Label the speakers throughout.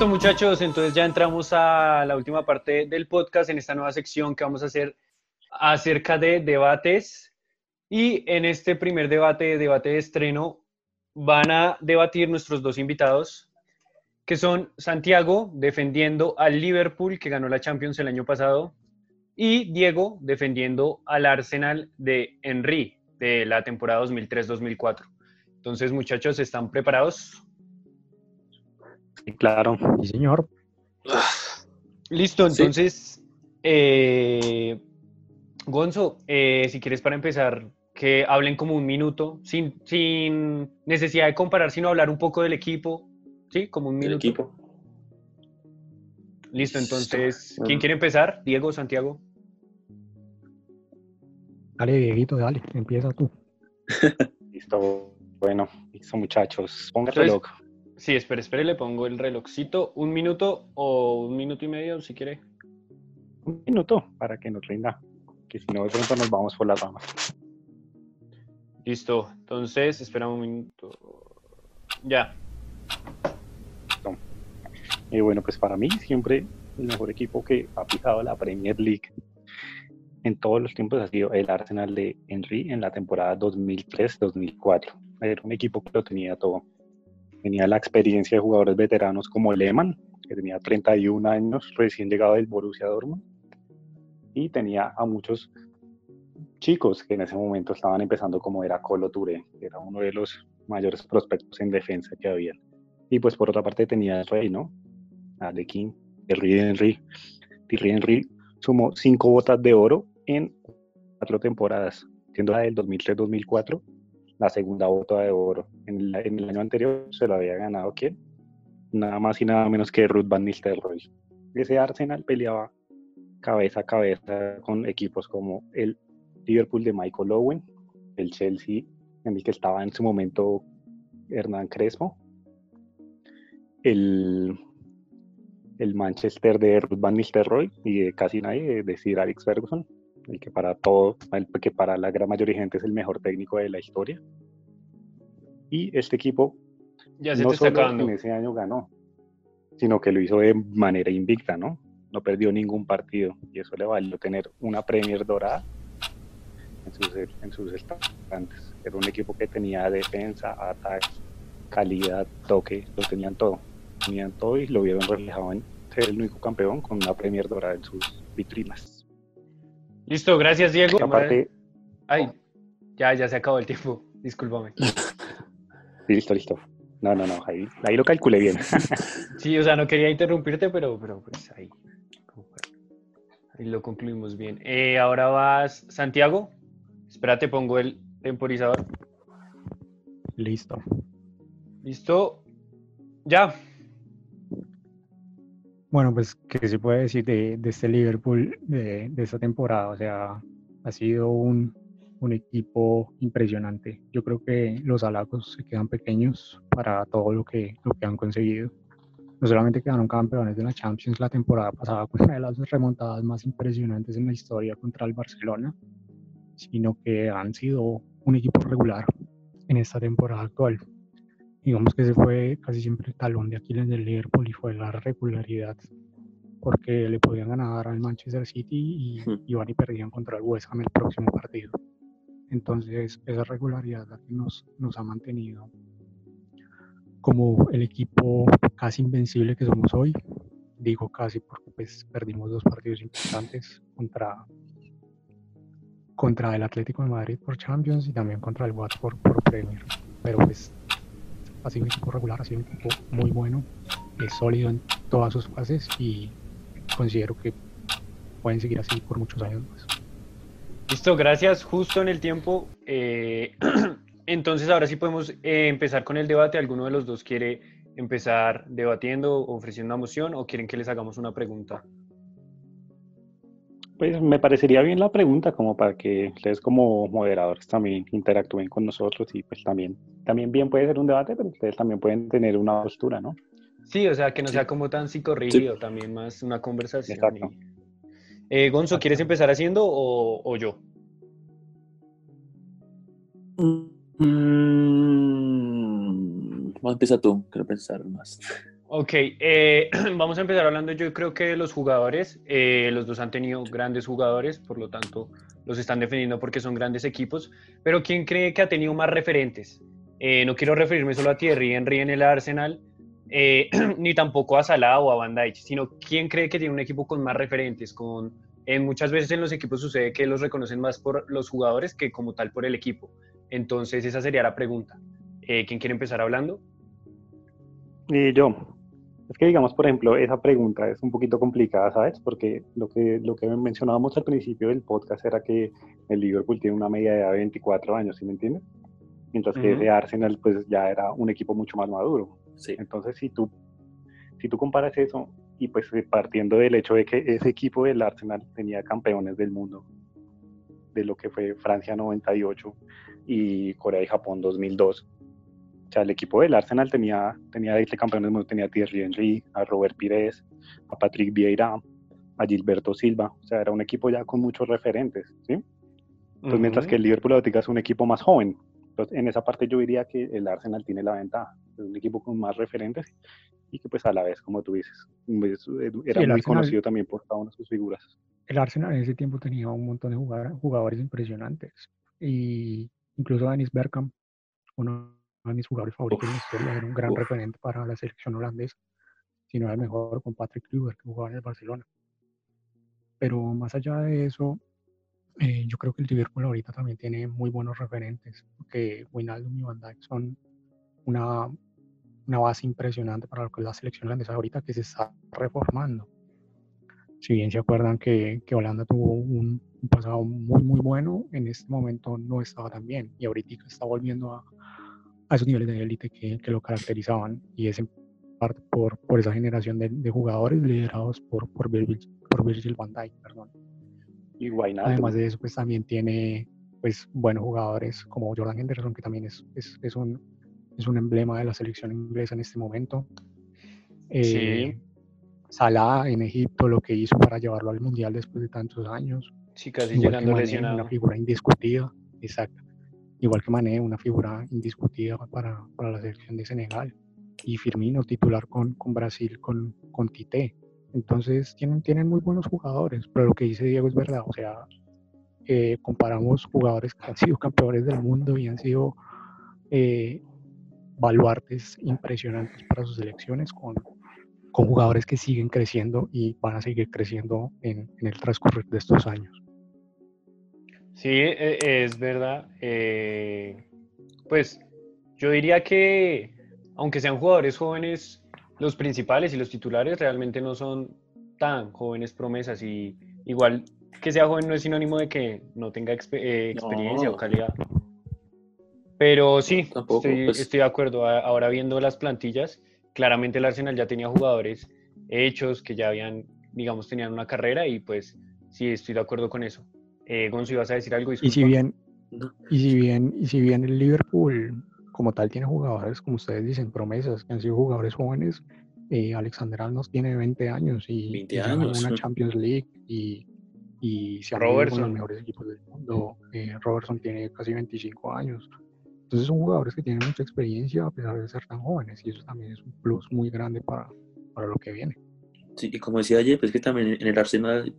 Speaker 1: Listo muchachos, entonces ya entramos a la última parte del podcast en esta nueva sección que vamos a hacer acerca de debates. Y en este primer debate, debate de estreno, van a debatir nuestros dos invitados, que son Santiago defendiendo al Liverpool que ganó la Champions el año pasado y Diego defendiendo al Arsenal de Henry de la temporada 2003-2004. Entonces muchachos, ¿están preparados?
Speaker 2: Sí, claro.
Speaker 3: Sí, señor.
Speaker 1: Listo, entonces, eh, Gonzo, eh, si quieres para empezar, que hablen como un minuto, sin, sin necesidad de comparar, sino hablar un poco del equipo, ¿sí? Como un minuto.
Speaker 4: El equipo.
Speaker 1: Listo, entonces, ¿quién quiere empezar? Diego, Santiago.
Speaker 3: Dale, Dieguito, dale, empieza tú.
Speaker 2: Listo. Bueno, listo muchachos.
Speaker 1: Entonces-
Speaker 2: loco.
Speaker 1: Sí, espere, espere, le pongo el relojcito. Un minuto o un minuto y medio, si quiere.
Speaker 2: Un minuto para que nos rinda. Que si no, de pronto nos vamos por las ramas.
Speaker 1: Listo, entonces, espera un minuto. Ya.
Speaker 2: Y bueno, pues para mí siempre el mejor equipo que ha pisado la Premier League en todos los tiempos ha sido el Arsenal de Henry en la temporada 2003-2004. Era un equipo que lo tenía todo. Tenía la experiencia de jugadores veteranos como Lehmann, que tenía 31 años, recién llegado del Borussia Dortmund, y tenía a muchos chicos que en ese momento estaban empezando como era Colo Touré, que era uno de los mayores prospectos en defensa que había. Y pues por otra parte tenía el Rey, ¿no? Alequín, Thierry Henry. Thierry Henry sumó cinco botas de oro en cuatro temporadas, siendo la del 2003-2004 la segunda bota de oro. En el, año anterior se lo había ganado quién? Nada más y nada menos que Ruth Van Nistelrooy. Ese Arsenal peleaba cabeza a cabeza con equipos como el Liverpool de Michael Owen, el Chelsea en el que estaba en su momento Hernán Crespo, el, el Manchester de Ruth Van Nistelrooy y de casi nadie, de Sir Alex Ferguson, el que para todo, el que para la gran mayoría de gente es el mejor técnico de la historia. Y este equipo
Speaker 1: Ya se
Speaker 2: no
Speaker 1: te
Speaker 2: solo en ese año ganó, sino que lo hizo de manera invicta, ¿no? No perdió ningún partido y eso le valió tener una Premier dorada en sus, en sus estantes. Era un equipo que tenía defensa, ataque, calidad, toque, lo tenían todo. Tenían todo y lo vieron reflejado en ser el único campeón con una Premier dorada en sus vitrinas.
Speaker 1: Listo, gracias, Diego.
Speaker 2: Y aparte,
Speaker 1: Ay, ya, ya se acabó el tiempo. Discúlpame.
Speaker 2: listo, listo. No, no, no, ahí, ahí lo calculé bien.
Speaker 1: Sí, o sea, no quería interrumpirte, pero, pero pues ahí. Ahí lo concluimos bien. Eh, ahora vas, Santiago. Espérate, pongo el temporizador.
Speaker 3: Listo.
Speaker 1: Listo. Ya.
Speaker 3: Bueno, pues, ¿qué se puede decir de, de este Liverpool de, de esta temporada? O sea, ha sido un, un equipo impresionante. Yo creo que los halagos se quedan pequeños para todo lo que, lo que han conseguido. No solamente quedaron campeones de la Champions la temporada pasada con una de las remontadas más impresionantes en la historia contra el Barcelona, sino que han sido un equipo regular en esta temporada actual. Digamos que ese fue casi siempre el talón de Aquiles del Liverpool y fue la regularidad, porque le podían ganar al Manchester City y iban y perdían contra el West Ham el próximo partido. Entonces, esa regularidad la que nos, nos ha mantenido como el equipo casi invencible que somos hoy. Digo casi porque pues perdimos dos partidos importantes contra, contra el Atlético de Madrid por Champions y también contra el Watford por Premier. Pero pues ha sido un equipo regular, ha sido un equipo muy bueno, es sólido en todas sus fases y considero que pueden seguir así por muchos años más.
Speaker 1: Listo, gracias. Justo en el tiempo. eh, entonces, ahora sí podemos eh, empezar con el debate. ¿Alguno de los dos quiere empezar debatiendo, ofreciendo una moción o quieren que les hagamos una pregunta?
Speaker 2: Pues me parecería bien la pregunta, como para que ustedes como moderadores también interactúen con nosotros y pues también, también bien puede ser un debate, pero ustedes también pueden tener una postura, ¿no?
Speaker 1: Sí, o sea, que no sea como tan psicorrígido, también más una conversación.
Speaker 2: Exacto.
Speaker 1: y- Eh, Gonzo, ¿quieres empezar haciendo o, o yo?
Speaker 4: Mm, vamos a empezar tú, quiero pensar más.
Speaker 1: Ok, eh, vamos a empezar hablando yo creo que los jugadores, eh, los dos han tenido grandes jugadores, por lo tanto los están defendiendo porque son grandes equipos, pero ¿quién cree que ha tenido más referentes? Eh, no quiero referirme solo a Thierry Henry en el Arsenal, ni tampoco a Salah o a Van Dijk, sino quién cree que tiene un equipo con más referentes, con muchas veces en los equipos sucede que los reconocen más por los jugadores que como tal por el equipo. Entonces esa sería la pregunta. ¿Quién quiere empezar hablando?
Speaker 2: Yo, es que digamos, por ejemplo, esa pregunta es un poquito complicada, ¿sabes? Porque lo que, lo que mencionábamos al principio del podcast era que el Liverpool tiene una media de edad de 24 años, ¿sí me entiendes? Mientras que el Arsenal pues ya era un equipo mucho más maduro. Sí. Entonces, si tú, si tú comparas eso y pues partiendo del hecho de que ese equipo del Arsenal tenía campeones del mundo, de lo que fue Francia 98 y Corea y Japón 2002, o sea, el equipo del Arsenal tenía, tenía este campeón tenía a Thierry Henry, a Robert Pires, a Patrick Vieira, a Gilberto Silva. O sea, era un equipo ya con muchos referentes, ¿sí? Entonces, mientras que el Liverpool Atlético es un equipo más joven. Entonces, en esa parte yo diría que el Arsenal tiene la ventaja. Es un equipo con más referentes y que pues a la vez, como tú dices, pues, era muy conocido también por cada una de sus figuras.
Speaker 3: El Arsenal en ese tiempo tenía un montón de jugadores impresionantes. Y incluso Dennis Bergkamp, uno de mis jugadores favoritos en la historia, era un gran referente para la selección holandesa, si no era el mejor con Patrick Kluivert, que jugaba en el Barcelona. Pero más allá de eso, eh, yo creo que el Liverpool ahorita también tiene muy buenos referentes, porque Wijnaldum y Van Dijk son una, una base impresionante para lo que es la selección holandesa ahorita que se está reformando. Si bien se acuerdan que, que Holanda tuvo un, un, pasado muy, muy bueno, en este momento no estaba tan bien y ahorita está volviendo a, a esos niveles de élite que, que, lo caracterizaban y es en parte por, por esa generación de, de jugadores liderados por, por, Virgil, por Virgil van Dijk, perdón. Y Además de eso, pues también tiene pues buenos jugadores como Jordan Henderson, que también es, es, es un, es un emblema de la selección inglesa en este momento. Eh, sí. Salah en Egipto, lo que hizo para llevarlo al Mundial después de tantos años.
Speaker 1: Sí, casi llegando lesionado.
Speaker 3: Una figura indiscutida, exacto igual que Mané, una figura indiscutida para, para la selección de Senegal, y Firmino titular con, con Brasil, con, con Tite. Entonces tienen, tienen muy buenos jugadores, pero lo que dice Diego es verdad, o sea, eh, comparamos jugadores que han sido campeones del mundo y han sido eh, baluartes impresionantes para sus selecciones con, con jugadores que siguen creciendo y van a seguir creciendo en, en el transcurrir de estos años.
Speaker 1: Sí, e, es verdad. Eh, pues yo diría que, aunque sean jugadores jóvenes, los principales y los titulares realmente no son tan jóvenes promesas y igual que sea joven no es sinónimo de que no tenga eh, experiencia o calidad. Pero sí, pues. estoy, de acuerdo. Ahora viendo las plantillas, claramente el Arsenal ya tenía jugadores hechos que ya habían, digamos, tenían una carrera y pues sí, estoy de acuerdo con eso. Eh, Gonzo, ¿ibas a decir algo?
Speaker 3: Y si bien, y si bien, y si bien el Liverpool como tal tiene jugadores, como ustedes dicen, promesas, que han sido jugadores jóvenes, eh, Alexander Arnold tiene 20 años y, 20 años. una Champions League y, y se ha con los mejores equipos del mundo. Eh, Robertson tiene casi 25 años. Entonces son jugadores que tienen mucha experiencia a pesar de ser tan jóvenes y eso también es un plus muy grande para, para lo que viene.
Speaker 4: Sí, y como decía ayer, pues que también en el Arsenal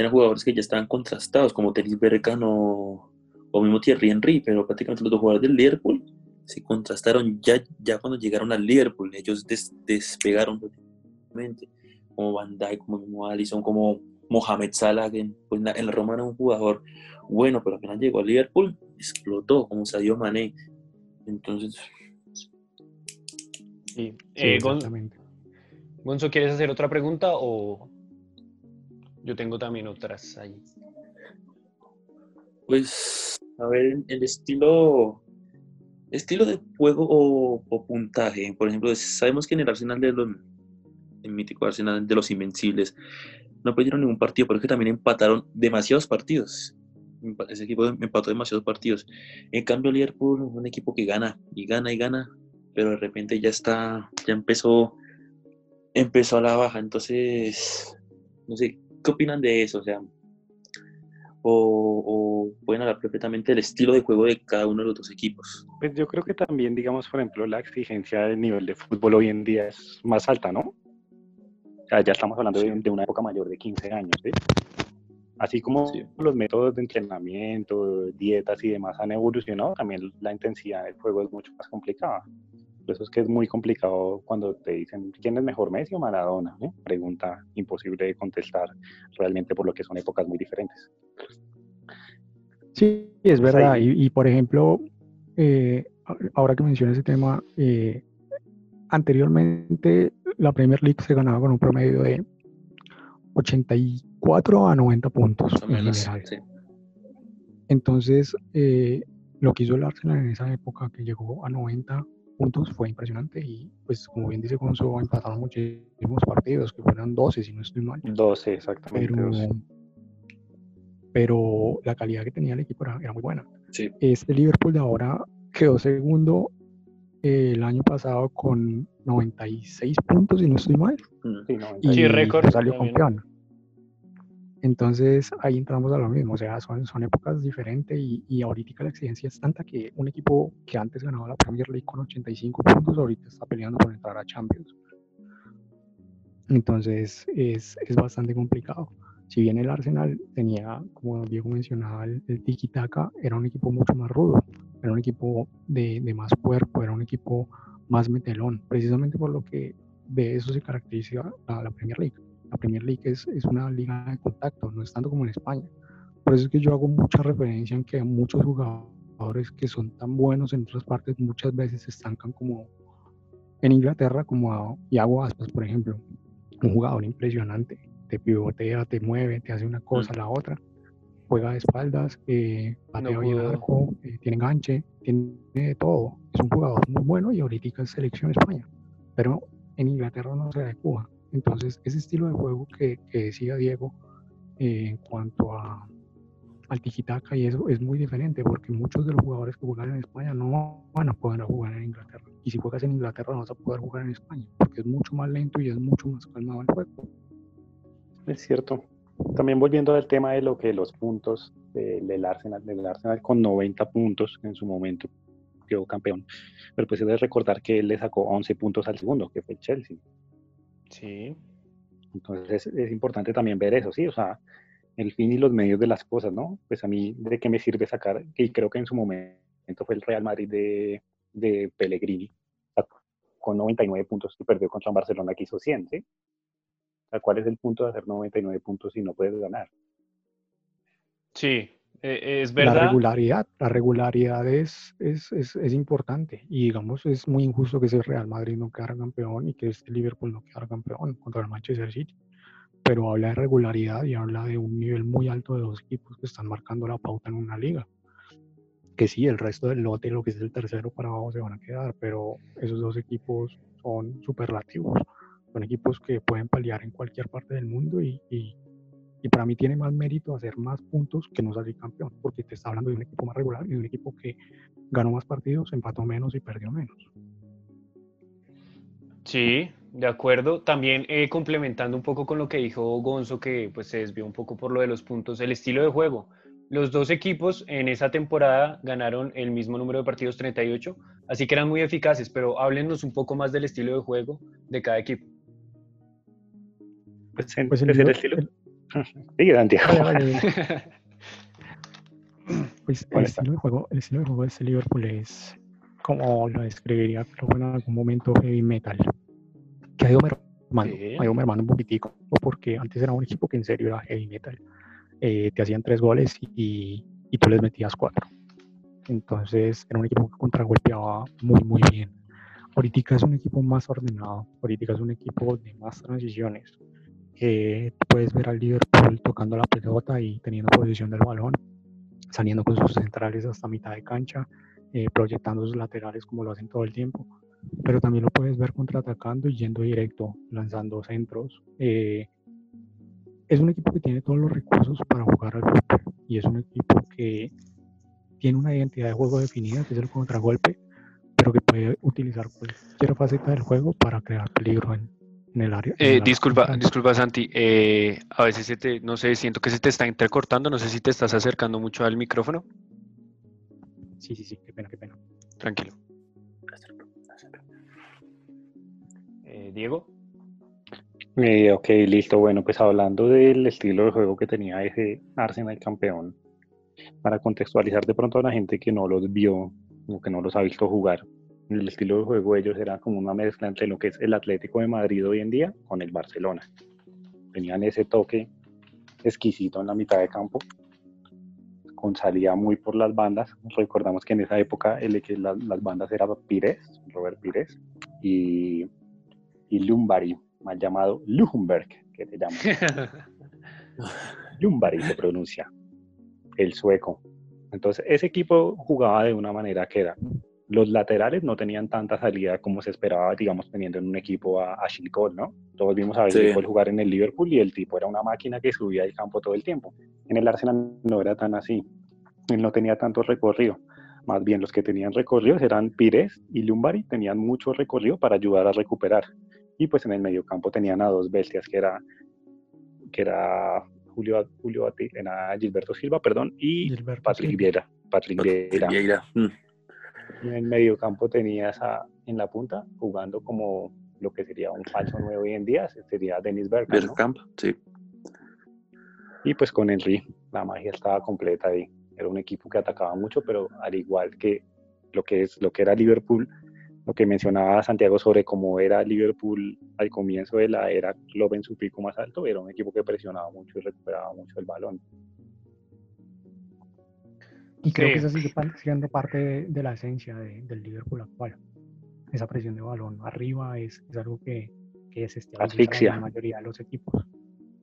Speaker 4: eran jugadores que ya estaban contrastados, como Tenis Bergkamp o, o mismo Thierry Henry, pero prácticamente los dos jugadores del Liverpool se contrastaron ya, ya cuando llegaron al Liverpool. Ellos despegaron totalmente, como Van Dijk, como mismo Alisson, como Mohamed Salah, que pues, en la Roma era un jugador bueno, pero apenas llegó al Liverpool, explotó, como Sadio Mané. Entonces...
Speaker 1: Sí, eh, Gonzo, ¿quieres hacer otra pregunta o yo tengo también otras ahí.
Speaker 4: Pues, a ver, el estilo, estilo de juego o, puntaje. Por ejemplo, sabemos que en el Arsenal de los, el mítico Arsenal de los Invencibles, no perdieron ningún partido, pero es que también empataron demasiados partidos. Ese equipo empató demasiados partidos. En cambio, Liverpool es un equipo que gana y gana y gana, pero de repente ya está, ya empezó, empezó a la baja. Entonces, no sé, ¿Qué opinan de eso? O sea, o, pueden hablar perfectamente del estilo de juego de cada uno de los dos equipos?
Speaker 2: Pues yo creo que también, digamos, por ejemplo, la exigencia del nivel de fútbol hoy en día es más alta, ¿no? ya estamos hablando de, una época mayor de 15 años, ¿sí? Así como los métodos de entrenamiento, dietas y demás han evolucionado, también la intensidad del juego es mucho más complicada. Por eso es que es muy complicado cuando te dicen quién es mejor, Messi o Maradona. Pregunta imposible de contestar realmente por lo que son épocas muy diferentes.
Speaker 3: Sí, es verdad. Y, por ejemplo, eh, ahora que mencionas ese tema, eh, anteriormente la Premier League se ganaba con un promedio de 84 a 90 puntos en general. Entonces, eh, lo que hizo el Arsenal en esa época que llegó a 90 puntos fue impresionante y pues como bien dice Gonzo, empataron muchísimos partidos, que fueron 12 si no estoy mal.
Speaker 2: 12, exactamente.
Speaker 3: Pero, la calidad que tenía el equipo era, muy buena. Este Liverpool de ahora quedó segundo el año pasado con 96 puntos, si no estoy mal.
Speaker 1: Sí, y récord.
Speaker 3: Salió campeón. Entonces ahí entramos a lo mismo, o sea, son, son épocas diferentes y, y ahorita la exigencia es tanta que un equipo que antes ganaba la Premier League con 85 puntos, ahorita está peleando por entrar a Champions. Entonces es, es bastante complicado. Si bien el Arsenal tenía, como Diego mencionaba, el, el tiki-taka, era un equipo mucho más rudo, era un equipo de, de más cuerpo, era un equipo más metelón, precisamente por lo que de eso se caracteriza a la Premier League. La Premier League es, es una liga de contacto, no es tanto como en España. Por eso es que yo hago mucha referencia en que muchos jugadores que son tan buenos en otras partes muchas veces se estancan como en Inglaterra, como a Iago Aspas, por ejemplo. Un jugador impresionante, te pivotea, te mueve, te hace una cosa, la otra. Juega de espaldas, eh, patea bien arco, eh, tiene enganche, tiene todo. Es un jugador muy bueno y ahorita es selección España. Pero en Inglaterra no se adecua. Entonces, ese estilo de juego que, decía Diego eh, en cuanto a, al tiki-taka y eso es muy diferente porque muchos de los jugadores que juegan en España no van a poder jugar en Inglaterra. Y si juegas en Inglaterra no vas a poder jugar en España porque es mucho más lento y es mucho más calmado el juego.
Speaker 2: Es cierto. También volviendo al tema de lo que los puntos del Arsenal, del Arsenal con 90 puntos en su momento quedó campeón. Pero pues debe recordar que él le sacó 11 puntos al segundo, que fue el Chelsea.
Speaker 1: Sí.
Speaker 2: Entonces es, importante también ver eso, ¿sí? O sea, el fin y los medios de las cosas, ¿no? Pues a mí, ¿de qué me sirve sacar? Y creo que en su momento fue el Real Madrid de, de Pellegrini, con 99 puntos que perdió contra Barcelona que hizo 100, ¿sí? ¿cuál es el punto de hacer 99 puntos si no puedes ganar?
Speaker 1: Sí, eh, es verdad.
Speaker 3: La regularidad, la regularidad es, es, es, importante y digamos es muy injusto que ese Real Madrid no quedara campeón y que este Liverpool no quedara campeón contra el Manchester City. Pero habla de regularidad y habla de un nivel muy alto de dos equipos que están marcando la pauta en una liga. Que sí, el resto del lote, lo que es el tercero para abajo, se van a quedar, pero esos dos equipos son superlativos. Son equipos que pueden paliar en cualquier parte del mundo y, y y para mí tiene más mérito hacer más puntos que no salir campeón, porque te está hablando de un equipo más regular y de un equipo que ganó más partidos, empató menos y perdió menos.
Speaker 1: Sí, de acuerdo. También eh, complementando un poco con lo que dijo Gonzo, que pues se desvió un poco por lo de los puntos, el estilo de juego. Los dos equipos en esa temporada ganaron el mismo número de partidos, 38, así que eran muy eficaces, pero háblenos un poco más del estilo de juego de cada equipo.
Speaker 2: Pues, pues el, estilo, Sí,
Speaker 3: pues el estilo, de juego, el estilo de juego de este Liverpool es, como lo describiría en algún momento, heavy metal. Que ha ido mermando, ha ido mermando un poquitico, porque antes era un equipo que en serio era heavy metal. Eh, te hacían tres goles y, y tú les metías cuatro. Entonces era un equipo que contragolpeaba muy, muy bien. Ahorita es un equipo más ordenado, ahorita es un equipo de más transiciones, eh, puedes ver al Liverpool tocando la pelota y teniendo posición del balón, saliendo con sus centrales hasta mitad de cancha, eh, proyectando sus laterales como lo hacen todo el tiempo. Pero también lo puedes ver contraatacando y yendo directo, lanzando centros. Eh, es un equipo que tiene todos los recursos para jugar al fútbol y es un equipo que tiene una identidad de juego definida, que es el contragolpe, pero que puede utilizar cualquier faceta del juego para crear peligro en, en el área. en
Speaker 1: Eh,
Speaker 3: área
Speaker 1: disculpa, disculpa Santi, eh, a veces se te, no sé, siento que se te está intercortando, no sé si te estás acercando mucho al micrófono.
Speaker 3: Sí, sí, sí, qué pena, qué pena.
Speaker 1: Tranquilo. Eh, Diego.
Speaker 2: Eh, ok, listo. Bueno, pues hablando del estilo de juego que tenía ese Arsenal campeón, para contextualizar de pronto a la gente que no los vio o que no los ha visto jugar, el estilo de juego de ellos era como una mezcla entre lo que es el Atlético de Madrid hoy en día con el Barcelona. Tenían ese toque exquisito en la mitad de campo, con salida muy por las bandas. Recordamos que en esa época el, que la- las bandas eran Pires, Robert Pires, y, y Lumbari, mal llamado Luhumberg, que se llama. Lumbari se pronuncia, el sueco. Entonces, ese equipo jugaba de una manera que era, los laterales no tenían tanta salida como se esperaba, digamos, teniendo en un equipo a Ashley Cole, ¿no? Todos vimos a Ashley
Speaker 4: Sí.
Speaker 2: Jugar en el Liverpool y el tipo era una máquina que subía el campo todo el tiempo. En el Arsenal no era tan así, él no tenía tanto recorrido. Más bien los que tenían recorridos eran Pires y Lumbari, tenían mucho recorrido para ayudar a recuperar. Y pues en el mediocampo tenían a dos bestias que era, que era Julio, Julio Ati- era Gilberto Silva, perdón, y
Speaker 3: Gilberto
Speaker 2: Patrick. Vieira. Patrick Vieira.
Speaker 4: Vieira. Mm.
Speaker 2: En el mediocampo tenías a, en la punta jugando como lo que sería un falso nuevo hoy en día, sería Dennis Bergkamp. ¿no?
Speaker 4: Bergkamp, sí.
Speaker 2: Y pues con Henry, la magia estaba completa ahí. Era un equipo que atacaba mucho, pero al igual que lo que, es, lo que era Liverpool, lo que mencionaba Santiago sobre cómo era Liverpool al comienzo de la era Klopp en su pico más alto, era un equipo que presionaba mucho y recuperaba mucho el balón.
Speaker 3: Y creo
Speaker 1: Sí.
Speaker 3: que eso sigue siendo parte de, de la esencia de- del Liverpool actual. Esa presión de balón arriba es, es algo que, que desestabiliza
Speaker 2: Asfixia.
Speaker 3: a la mayoría de los equipos.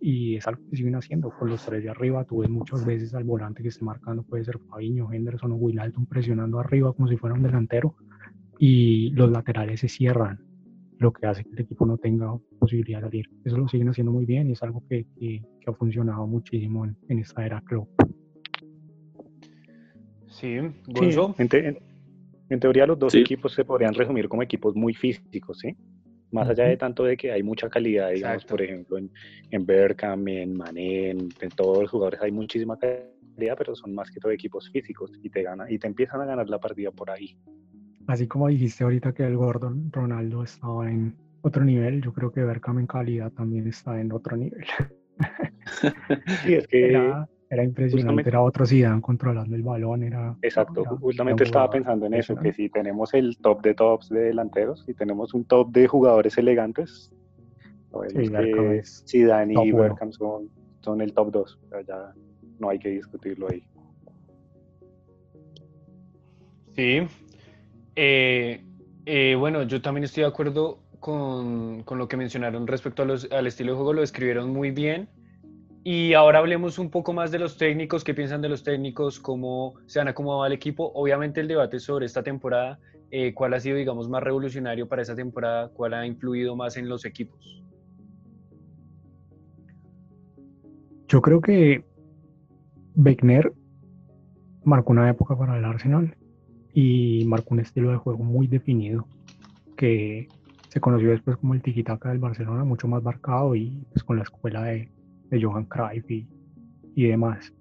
Speaker 3: Y es algo que siguen haciendo con los tres de arriba. Tú ves muchas veces al volante que esté marcando, puede ser Fabiño, Henderson o Wijnaldum presionando arriba como si fuera un delantero. Y los laterales se cierran, lo que hace que el equipo no tenga posibilidad de salir. Eso lo siguen haciendo muy bien y es algo que, que- que ha funcionado muchísimo en, en esta era club.
Speaker 1: Sí,
Speaker 2: Sí,
Speaker 1: Gonzo.
Speaker 2: en, te- en- en teoría los dos
Speaker 4: Sí.
Speaker 2: equipos se podrían resumir como equipos muy físicos, ¿sí? Más allá de tanto de que hay mucha calidad, digamos,
Speaker 1: Exacto.
Speaker 2: por ejemplo, en, en Bergkamp, en Mané, en, en todos los jugadores hay muchísima calidad, pero son más que todo equipos físicos y te gana, y te empiezan a ganar la partida por ahí.
Speaker 3: Así como dijiste ahorita que el Gordon Ronaldo estaba en otro nivel, yo creo que Bergkamp en calidad también está en otro nivel.
Speaker 2: Sí, es que,
Speaker 3: Era, era impresionante,
Speaker 2: justamente-
Speaker 3: era otro Zidane controlando el balón, era...
Speaker 2: exacto,
Speaker 3: era-
Speaker 2: justamente estaba pensando en eso, que si tenemos el top de tops de delanteros, si tenemos un top de jugadores elegantes,
Speaker 3: Sí,
Speaker 2: que Zidane y. Bergkamp son, son el top 2, ya no hay que discutirlo ahí.
Speaker 1: Sí. Eh, eh, bueno, yo también estoy de acuerdo con, con lo que mencionaron respecto a los- al estilo de juego, lo describieron muy bien. Y ahora hablemos un poco más de los técnicos, qué piensan de los técnicos, cómo se han acomodado al equipo. Obviamente el debate sobre esta temporada, eh, cuál ha sido, digamos, más revolucionario para esta temporada, cuál ha influido más en los equipos.
Speaker 3: Yo creo que Beckner marcó una época para el Arsenal y marcó un estilo de juego muy definido que se conoció después como el tiki-taka del Barcelona, mucho más marcado y pues con la escuela de, de Johan Cruyff y, y demás.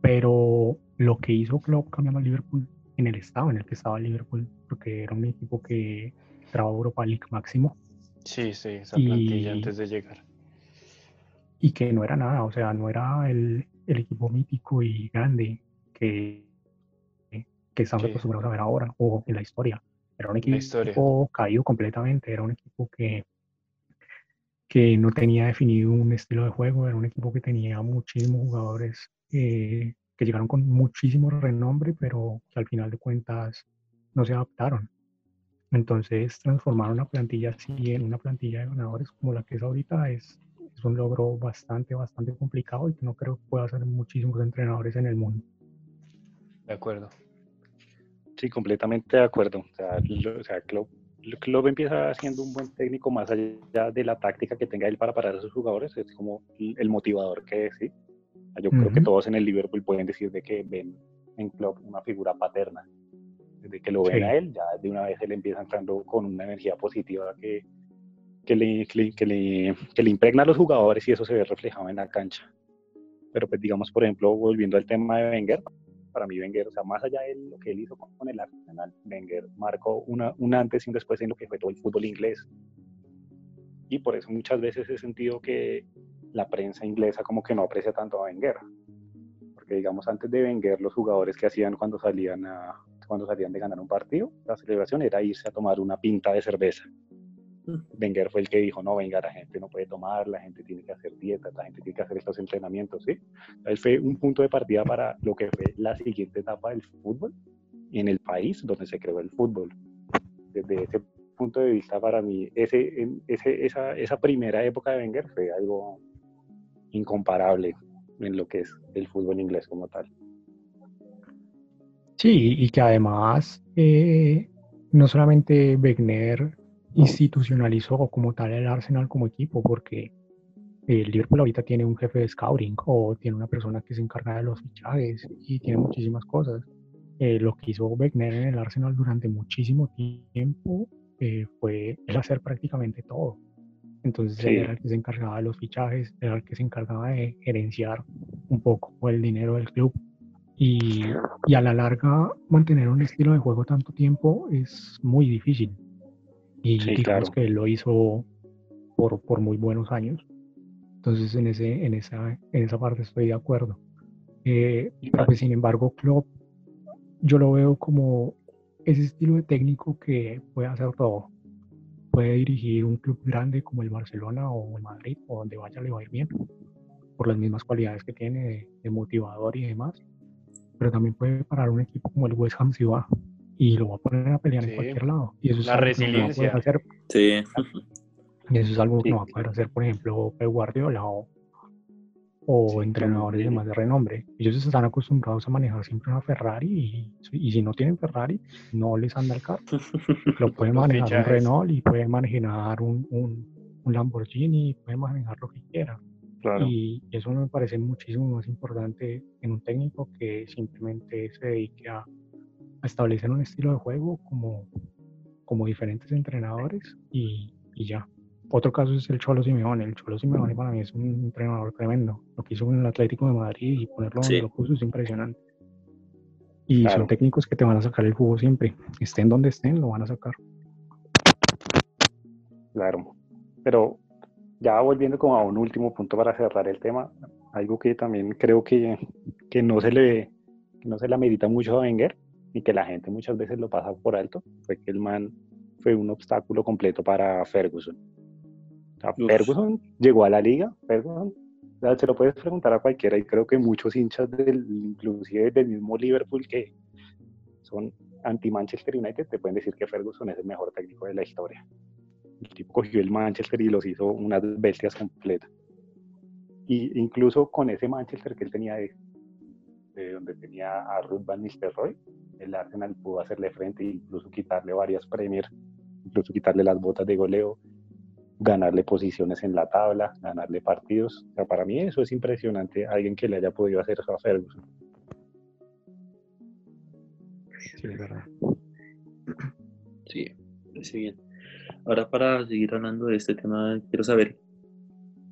Speaker 3: Pero lo que hizo Klopp cambiando a Liverpool en el estado en el que estaba Liverpool, porque era un equipo que entraba a Europa League máximo
Speaker 1: Sí, sí, esa
Speaker 3: Y-
Speaker 1: plantilla antes de llegar.
Speaker 3: y que no era nada, o sea, no era el, el equipo mítico y grande que, que estamos
Speaker 1: Sí.
Speaker 3: acostumbrados a ver ahora o en la historia. Era un equipo caído completamente, era un equipo que, que no tenía definido un estilo de juego, era un equipo que tenía muchísimos jugadores eh, que llegaron con muchísimo renombre, pero que al final de cuentas no se adaptaron. Entonces, transformar una plantilla así en una plantilla de ganadores como la que es ahorita es, es un logro bastante, bastante complicado y que no creo que pueda hacer muchísimos entrenadores en el mundo.
Speaker 1: De acuerdo.
Speaker 2: Sí, completamente de acuerdo. O sea, lo- o sea Klopp, Klopp empieza siendo un buen técnico más allá de la táctica que tenga él para parar a sus jugadores. Es como el motivador que es, ¿sí? Yo creo que todos en el Liverpool pueden decir de que ven en Klopp una figura paterna. Desde que lo ven
Speaker 3: Sí.
Speaker 2: a él, ya de una vez él empieza entrando con una energía positiva que, que le, que le, que le impregna a los jugadores y eso se ve reflejado en la cancha. Pero pues digamos, por ejemplo, volviendo al tema de Wenger, para mí Wenger, o sea, más allá de lo que él hizo con el Arsenal, Wenger marcó una, un antes y un después en lo que fue todo el fútbol inglés. Y por eso muchas veces he sentido que la prensa inglesa como que no aprecia tanto a Wenger. Porque digamos, antes de Wenger, los jugadores que hacían cuando salían, a, cuando salían de ganar un partido, la celebración era irse a tomar una pinta de cerveza. Wenger fue el que dijo, no, venga, la gente no puede tomar, la gente tiene que hacer dietas, la gente tiene que hacer estos entrenamientos, ¿sí? Él fue un punto de partida para lo que fue la siguiente etapa del fútbol en el país donde se creó el fútbol. Desde ese punto de vista, para mí, ese, ese, esa, esa primera época de Wenger fue algo incomparable en lo que es el fútbol inglés como tal.
Speaker 3: Sí, y que además eh, no solamente Wenger institucionalizó como tal el Arsenal como equipo, porque el Liverpool ahorita tiene un jefe de scouting o tiene una persona que se encarga de los fichajes y tiene muchísimas cosas. Eh, lo que hizo Wenger en el Arsenal durante muchísimo tiempo eh, fue el hacer prácticamente todo. Entonces era el que se encargaba de los fichajes, era el que se encargaba de gerenciar un poco el dinero del club. Y, y a la larga mantener un estilo de juego tanto tiempo es muy difícil. Y digamos que él lo hizo por, por, muy buenos años. Entonces en, ese, en, esa, en esa parte estoy de acuerdo. Eh, pues, sin embargo, Klopp, yo lo veo como ese estilo de técnico que puede hacer todo. Puede dirigir un club grande como el Barcelona o el Madrid, o donde vaya le va a ir bien, por las mismas cualidades que tiene de, de motivador y demás. Pero también puede parar un equipo como el West Ham si va y lo va a poner a pelear en cualquier lado. Y eso es
Speaker 1: la resiliencia.
Speaker 3: No hacer.
Speaker 4: Sí.
Speaker 3: Y eso es algo que no va a poder hacer, por ejemplo, Pep Guardiola o, o entrenadores de más de renombre. Ellos están acostumbrados a manejar siempre una Ferrari y, y si no tienen Ferrari, no les anda el carro. Lo pueden manejar un Renault y pueden manejar un, un, un Lamborghini, pueden manejar lo que quieran.
Speaker 2: Claro.
Speaker 3: Y eso me parece muchísimo más importante en un técnico que simplemente se dedique a establecer un estilo de juego como, como diferentes entrenadores y, y ya. Otro caso es el Cholo Simeone. El Cholo Simeone para mí es un entrenador tremendo. Lo que hizo con el Atlético de Madrid y ponerlo donde
Speaker 4: Sí.
Speaker 3: lo puso es impresionante. Y
Speaker 2: Claro.
Speaker 3: son técnicos que te van a sacar el jugo siempre. Estén donde estén, lo van a sacar.
Speaker 2: Claro. Pero ya volviendo como a un último punto para cerrar el tema, algo que también creo que, que no se le que no se le amerita mucho a Wenger y que la gente muchas veces lo pasa por alto, fue que el man fue un obstáculo completo para Ferguson. O sea. Ferguson llegó a la liga, Ferguson, se lo puedes preguntar a cualquiera y creo que muchos hinchas del, inclusive del mismo Liverpool que son anti-Manchester United te pueden decir que Ferguson es el mejor técnico de la historia. El tipo cogió el Manchester y los hizo unas bestias completas. Y incluso con ese Manchester que él tenía de, de donde tenía a Ruth Van Nistelrooy, el Arsenal pudo hacerle frente e incluso quitarle varias Premier, incluso quitarle las botas de goleo, ganarle posiciones en la tabla, ganarle partidos. O sea, para mí eso es impresionante, alguien que le haya podido hacer eso a Ferguson.
Speaker 3: Sí, es verdad.
Speaker 4: Sí, sí, bien. Ahora para seguir hablando de este tema, quiero saber,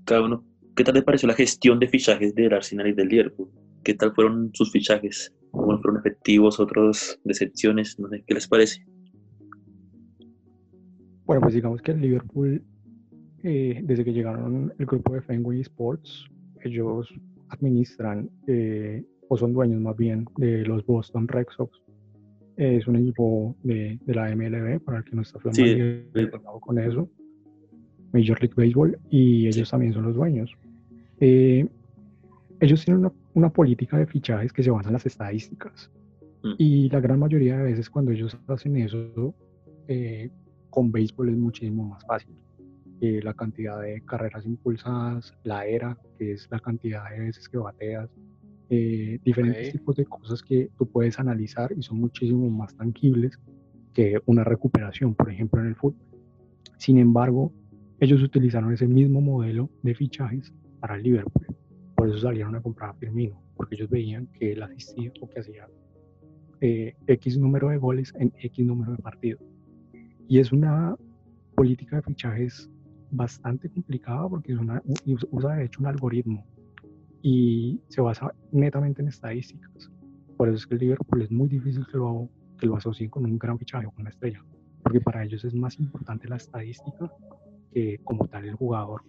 Speaker 4: cada uno, ¿qué tal le pareció la gestión de fichajes del Arsenal y del Liverpool? ¿Qué tal fueron sus fichajes? ¿Cómo fueron efectivos? ¿Otros decepciones? No sé, ¿qué les parece?
Speaker 3: Bueno, pues digamos que el Liverpool, eh, desde que llegaron el grupo de Fenway Sports, ellos administran eh, o son dueños más bien de los Boston Red Sox. Eh, es un equipo de, de la MLB, para el que no está
Speaker 4: Sí,
Speaker 3: familiarizado con eso, Major League Baseball, y ellos también son los dueños. Eh, ellos tienen una, una política de fichajes que se basa en las estadísticas.
Speaker 4: Mm.
Speaker 3: Y la gran mayoría de veces cuando ellos hacen eso, eh, con béisbol es muchísimo más fácil. Eh, la cantidad de carreras impulsadas, la era, que es la cantidad de veces que bateas, eh, diferentes
Speaker 1: Ok.
Speaker 3: tipos de cosas que tú puedes analizar y son muchísimo más tangibles que una recuperación, por ejemplo, en el fútbol. Sin embargo, ellos utilizaron ese mismo modelo de fichajes para el Liverpool. Por eso salieron a comprar a Firmino, porque ellos veían que él asistía o que hacía eh, X número de goles en X número de partidos. Y es una política de fichajes bastante complicada porque usa de hecho un algoritmo y se basa netamente en estadísticas. Por eso es que el Liverpool es muy difícil que lo, que lo asocien con un gran fichaje o con una estrella, porque para ellos es más importante la estadística que como tal el jugador.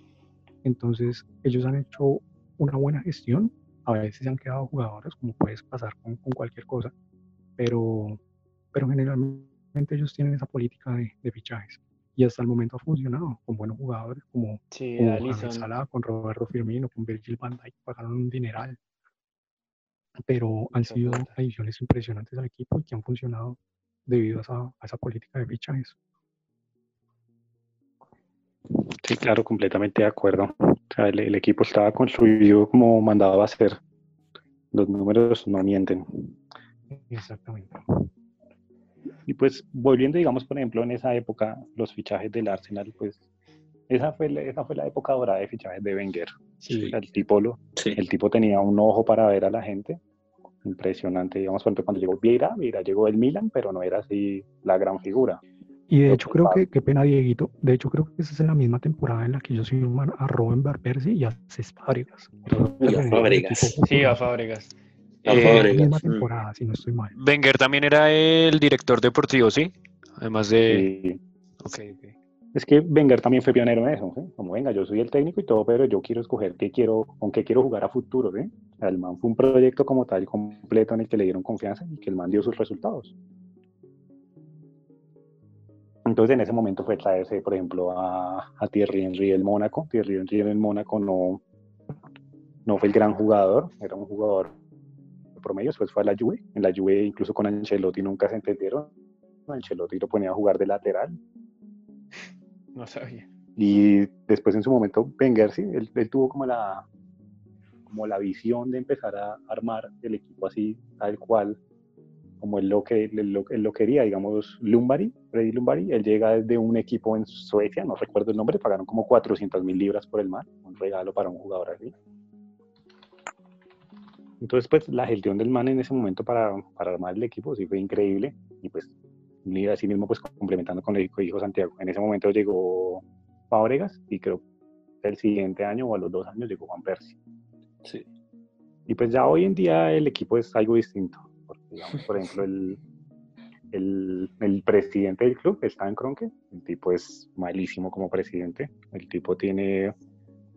Speaker 3: Entonces ellos han hecho una buena gestión, a veces se han quedado jugadores, como puedes pasar con, con cualquier cosa, pero, pero generalmente ellos tienen esa política de, de fichajes y hasta el momento ha funcionado con buenos jugadores como,
Speaker 1: Sí,
Speaker 3: como
Speaker 1: Alisson.
Speaker 3: Salah, con Roberto Firmino, con Virgil van Dijk, pagaron un dineral. Pero han sido adiciones impresionantes al equipo y que han funcionado debido a esa, a esa política de fichajes.
Speaker 2: Sí, claro, completamente de acuerdo. O sea, el, el equipo estaba construido como mandado a ser. Los números no mienten.
Speaker 3: Exactamente.
Speaker 2: Y pues volviendo, digamos, por ejemplo, en esa época, los fichajes del Arsenal, pues esa fue, la- esa fue la época dorada de fichajes de Wenger.
Speaker 3: Sí.
Speaker 2: El, tipo lo,
Speaker 4: Sí.
Speaker 2: el tipo tenía un ojo para ver a la gente. Impresionante, digamos, por ejemplo, cuando llegó Vieira, Vieira llegó del Milan, pero no era así la gran figura.
Speaker 3: Y de hecho creo que, qué pena Dieguito, de hecho creo que esa es en la misma temporada en la que ellos firman a Robin Van Persie y a Cés Fábregas.
Speaker 4: Y a Fábregas.
Speaker 1: Sí, a Fábregas.
Speaker 4: A
Speaker 1: Eh,
Speaker 4: Fábregas.
Speaker 3: misma
Speaker 4: mm.
Speaker 3: temporada, si no estoy mal.
Speaker 1: Wenger también era el director deportivo, ¿sí? Además de...
Speaker 2: Y
Speaker 1: Ok, ok.
Speaker 2: es que Wenger también fue pionero en eso, ¿sí? Como venga, yo soy el técnico y todo, pero yo quiero escoger qué quiero, con qué quiero jugar a futuro, ¿sí? O sea, el man fue un proyecto como tal completo en el que le dieron confianza y que el man dio sus resultados. Entonces en ese momento fue traerse, por ejemplo, a, a Thierry Henry del Mónaco. Thierry Henry del Mónaco no, no fue el gran jugador, era un jugador promedio, después fue a la Juve. En la Juve incluso con Ancelotti nunca se entendieron. Ancelotti lo ponía a jugar de lateral.
Speaker 1: No sabía.
Speaker 2: Y después en su momento Wenger, sí, él, él tuvo como la, como la visión de empezar a armar el equipo así, tal cual, como él lo, que, él lo, él lo quería, digamos, Lumbari, Freddy Lumbari, él llega desde un equipo en Suecia, no recuerdo el nombre, pagaron como 400 mil libras por el man, un regalo para un jugador así. Entonces, pues la gestión del man en ese momento para, para armar el equipo sí fue increíble y pues y así mismo pues complementando con lo que dijo Santiago. En ese momento llegó Fábregas y creo que el siguiente año o a los dos años llegó Juan Persie.
Speaker 4: Sí.
Speaker 2: Y pues ya hoy en día el equipo es algo distinto. Digamos, por ejemplo, el, el, el presidente del club, Stan Kroenke, el tipo es malísimo como presidente. El tipo tiene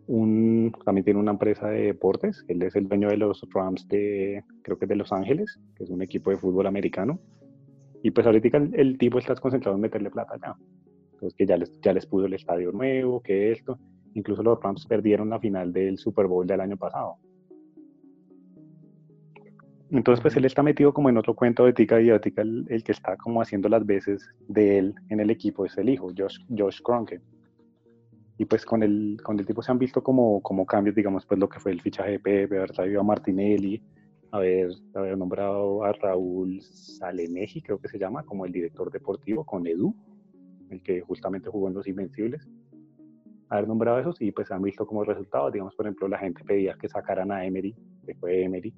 Speaker 2: un, también tiene una empresa de deportes. Él es el dueño de los Rams de, creo que de Los Ángeles, que es un equipo de fútbol americano. Y pues ahorita el, el tipo está concentrado en meterle plata allá. Entonces que ya les, ya les puso el estadio nuevo, que esto. Incluso los Rams perdieron la final del Super Bowl del año pasado. Entonces, pues él está metido como en otro cuento de tica y Tica, el, el, que está como haciendo las veces de él en el equipo es el hijo, Josh, Josh Kroenke. Y pues con el, con el tipo se han visto como, como cambios, digamos, pues lo que fue el fichaje de Pepe, haber traído a Martinelli, haber, haber nombrado a Raúl Salemeji, creo que se llama, como el director deportivo con Edu, el que justamente jugó en Los Invencibles. Haber nombrado esos y pues se han visto como resultados, digamos, por ejemplo, la gente pedía que sacaran a Emery, que fue Emery,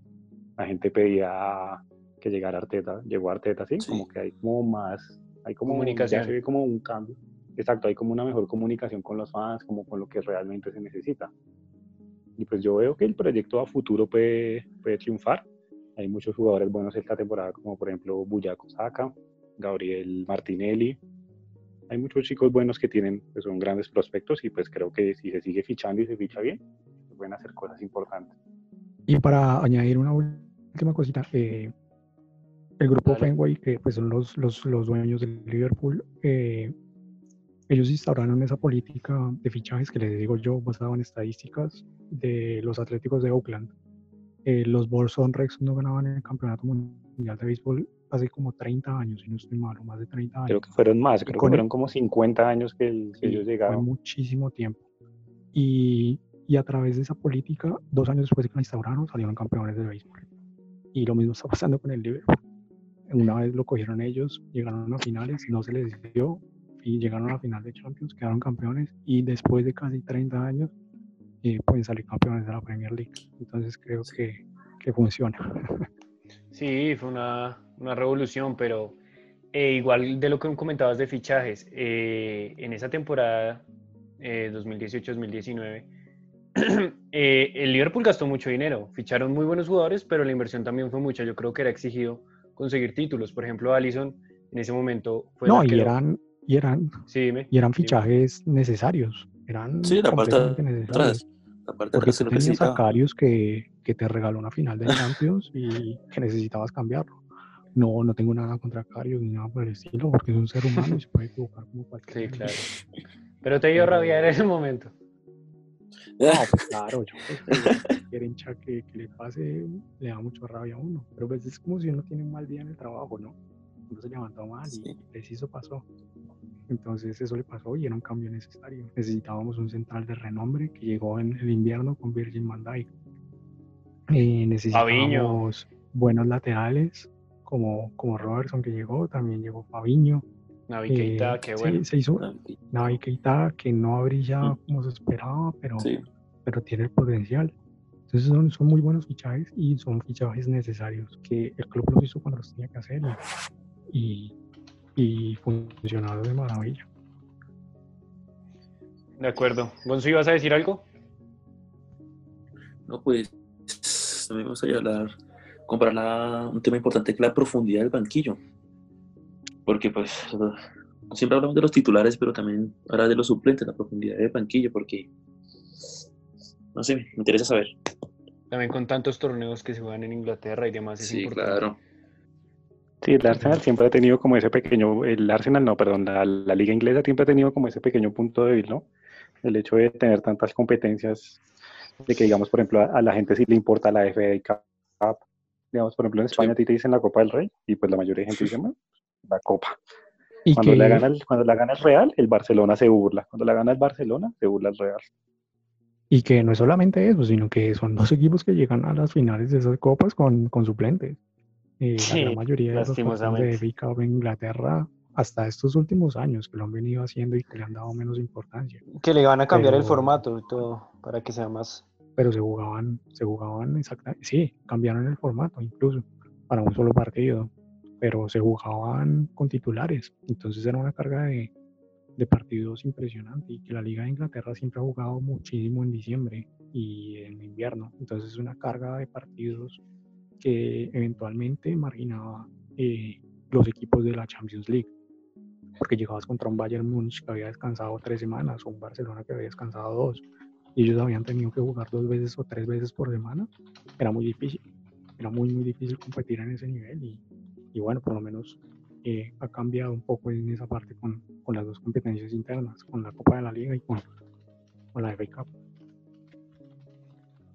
Speaker 2: la gente pedía que llegara Arteta, llegó Arteta, ¿sí?
Speaker 4: Sí.
Speaker 2: Como que hay como más, hay como,
Speaker 1: Comunicación.
Speaker 2: ya se ve como un cambio. Exacto, hay como una mejor comunicación con los fans, como con lo que realmente se necesita. Y pues yo veo que el proyecto a futuro puede, puede triunfar. Hay muchos jugadores buenos esta temporada, como por ejemplo Buyaco Saka, Gabriel Martinelli. Hay muchos chicos buenos que tienen, que son grandes prospectos y pues creo que si se sigue fichando y se ficha bien, pueden hacer cosas importantes.
Speaker 3: Y para añadir una última cosita, eh, el grupo
Speaker 1: Dale.
Speaker 3: Fenway, que pues son los, los, los dueños del Liverpool, eh, ellos instauraron esa política de fichajes que les digo yo, basada en estadísticas de los Atléticos de Oakland. Eh, los Bolson Rex no ganaban el campeonato mundial de béisbol hace como 30 años, si no estoy mal, más de 30 años.
Speaker 2: Creo que fueron más, creo que fueron como 50 años que, el- que ellos
Speaker 3: fue
Speaker 2: llegaron.
Speaker 3: muchísimo tiempo. Y, y a través de esa política, dos años después de que la instauraron, salieron campeones de béisbol. Y lo mismo está pasando con el Liverpool. Una vez lo cogieron ellos, llegaron a finales, no se les dio, y llegaron a la final de Champions, quedaron campeones, y después de casi 30 años, eh, pueden salir campeones de la Premier League. Entonces creo que, que funciona.
Speaker 1: Sí, fue una, una revolución, pero eh, igual de lo que comentabas de fichajes, eh, en esa temporada eh, 2018-2019, eh, el Liverpool gastó mucho dinero, ficharon muy buenos jugadores, pero la inversión también fue mucha. Yo creo que era exigido conseguir títulos. Por ejemplo, Allison en ese momento fue...
Speaker 3: No, y eran, y eran,
Speaker 1: Sí, dime.
Speaker 3: y eran
Speaker 1: Dime.
Speaker 3: fichajes necesarios. Eran
Speaker 4: Sí, la parte atrás. La parte de
Speaker 3: Porque tú tenías a. Karius que, que te regaló una final de Champions y que necesitabas cambiarlo. No, no tengo nada contra Karius ni nada por el estilo, porque es un ser humano y se puede equivocar como cualquier.
Speaker 1: Sí, claro. Pero te dio rabia en ese momento.
Speaker 3: Pues claro, yo pues, cualquier hincha que, que le pase le da mucho rabia a uno. Pero pues es como si uno tiene un mal día en el trabajo, ¿no? Uno se levantó mal
Speaker 4: Sí.
Speaker 3: y preciso pasó. Entonces eso le pasó y era un cambio necesario. Necesitábamos un central de renombre que llegó en el invierno con Virgil van Dijk. Eh, necesitábamos buenos laterales como, como Robertson que llegó, también llegó Fabiño.
Speaker 1: Navi Keita, qué
Speaker 3: sí,
Speaker 1: bueno.
Speaker 3: se hizo Navi Keita que no ha brillado
Speaker 4: Mm.
Speaker 3: como se esperaba, pero
Speaker 4: Sí.
Speaker 3: pero tiene el potencial. Entonces son, son muy buenos fichajes y son fichajes necesarios que el club los hizo cuando los tenía que hacer y, y, y funcionaron de maravilla.
Speaker 1: De acuerdo. Gonzo, ¿ibas a decir algo?
Speaker 4: No, pues también vamos a hablar, comparar la- un tema importante que es la profundidad del banquillo. Porque pues siempre hablamos de los titulares, pero también ahora de los suplentes, la profundidad del banquillo, porque no sé, me interesa saber.
Speaker 1: También con tantos torneos que se juegan en Inglaterra y demás. Es importante.
Speaker 2: Sí, el Arsenal siempre ha tenido como ese pequeño, el Arsenal no, perdón, la, la liga inglesa siempre ha tenido como ese pequeño punto débil, ¿no? El hecho de tener tantas competencias, de que digamos, por ejemplo, a, a la gente sí le importa la FA Cup, digamos, por ejemplo, en España a ti te dicen la Copa del Rey y pues la mayoría de gente dice, "Bueno, la Copa.
Speaker 3: Y
Speaker 2: Cuando,
Speaker 3: que,
Speaker 2: la gana el, cuando la gana el Real, el Barcelona se burla. Cuando la gana el Barcelona, se burla el Real.
Speaker 3: y que no es solamente eso, sino que son dos equipos que llegan a las finales de esas copas con, con suplentes. Eh,
Speaker 1: Sí,
Speaker 3: la gran mayoría de los de en Inglaterra, hasta estos últimos años que lo han venido haciendo y que le han dado menos importancia.
Speaker 1: Que le van a cambiar el
Speaker 3: Pero-
Speaker 1: formato y todo para que sea más.
Speaker 3: pero se jugaban, se jugaban exactamente, sí, cambiaron el formato incluso para un solo partido, pero se jugaban con titulares, entonces era una carga de, partidos impresionante y que la Liga de Inglaterra siempre ha jugado muchísimo en diciembre y en invierno, entonces es una carga de partidos que eventualmente marginaba eh, los equipos de la Champions League. Porque llegabas contra un Bayern Múnich que había descansado tres semanas o un Barcelona que había descansado dos y ellos habían tenido que jugar dos veces o tres veces por semana, era muy difícil. Era muy, muy difícil competir en ese nivel y, y bueno, por lo menos eh, ha cambiado un poco en esa parte con, con las dos competencias internas, con la Copa de la Liga y con, con la FA Cup.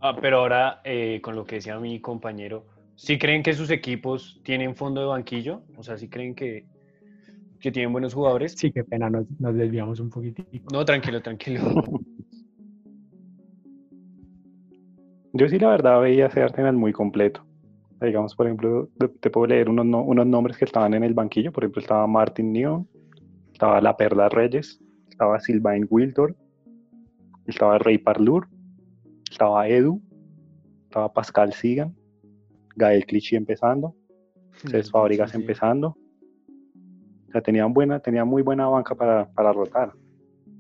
Speaker 1: Ah, pero ahora, eh, con lo que decía mi compañero, ¿sí creen que sus equipos tienen fondo de banquillo? O sea, ¿sí creen que, que tienen buenos jugadores?
Speaker 3: Sí, qué pena, nos, nos desviamos un poquitico.
Speaker 1: No, tranquilo, tranquilo.
Speaker 2: Yo sí, la verdad, veía ese Arsenal muy completo. Digamos, por ejemplo, te, puedo leer unos, no- unos nombres que estaban en el banquillo. Por ejemplo, estaba Martin Neon, estaba La Perla Reyes, estaba Sylvain Wildor, estaba Rey Parlour, estaba Edu, estaba Pascal Sigan, Gael Clichy empezando, Cés Fábregas
Speaker 1: Sí, sí.
Speaker 2: empezando. O sea, tenían, buena, tenían muy buena banca para, para rotar.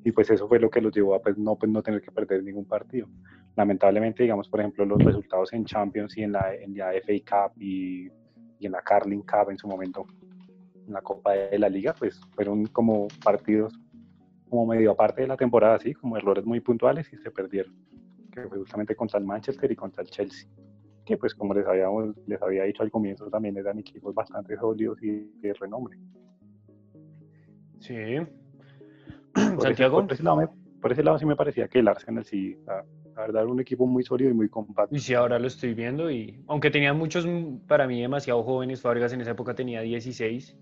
Speaker 2: Y pues eso fue lo que los llevó a pues, no, pues, no tener que perder ningún partido. Lamentablemente, digamos, por ejemplo, los resultados en Champions y en la, en la FA Cup y, y en la Carling Cup en su momento, en la Copa de la Liga, pues fueron como partidos como medio aparte de la temporada, así, como errores muy puntuales y se perdieron. Que fue justamente contra el Manchester y contra el Chelsea que pues como les habíamos, les había dicho al comienzo también eran equipos bastante sólidos y de renombre.
Speaker 1: Sí.
Speaker 2: Por ese,
Speaker 1: Santiago.
Speaker 2: por ese lado me- por ese lado sí me parecía que el Arsenal sí, la, la verdad, era un equipo muy sólido y muy compacto.
Speaker 1: Y sí, ahora lo estoy viendo y aunque tenía muchos, mm, para mí, demasiado jóvenes, Fábregas en esa época tenía 16,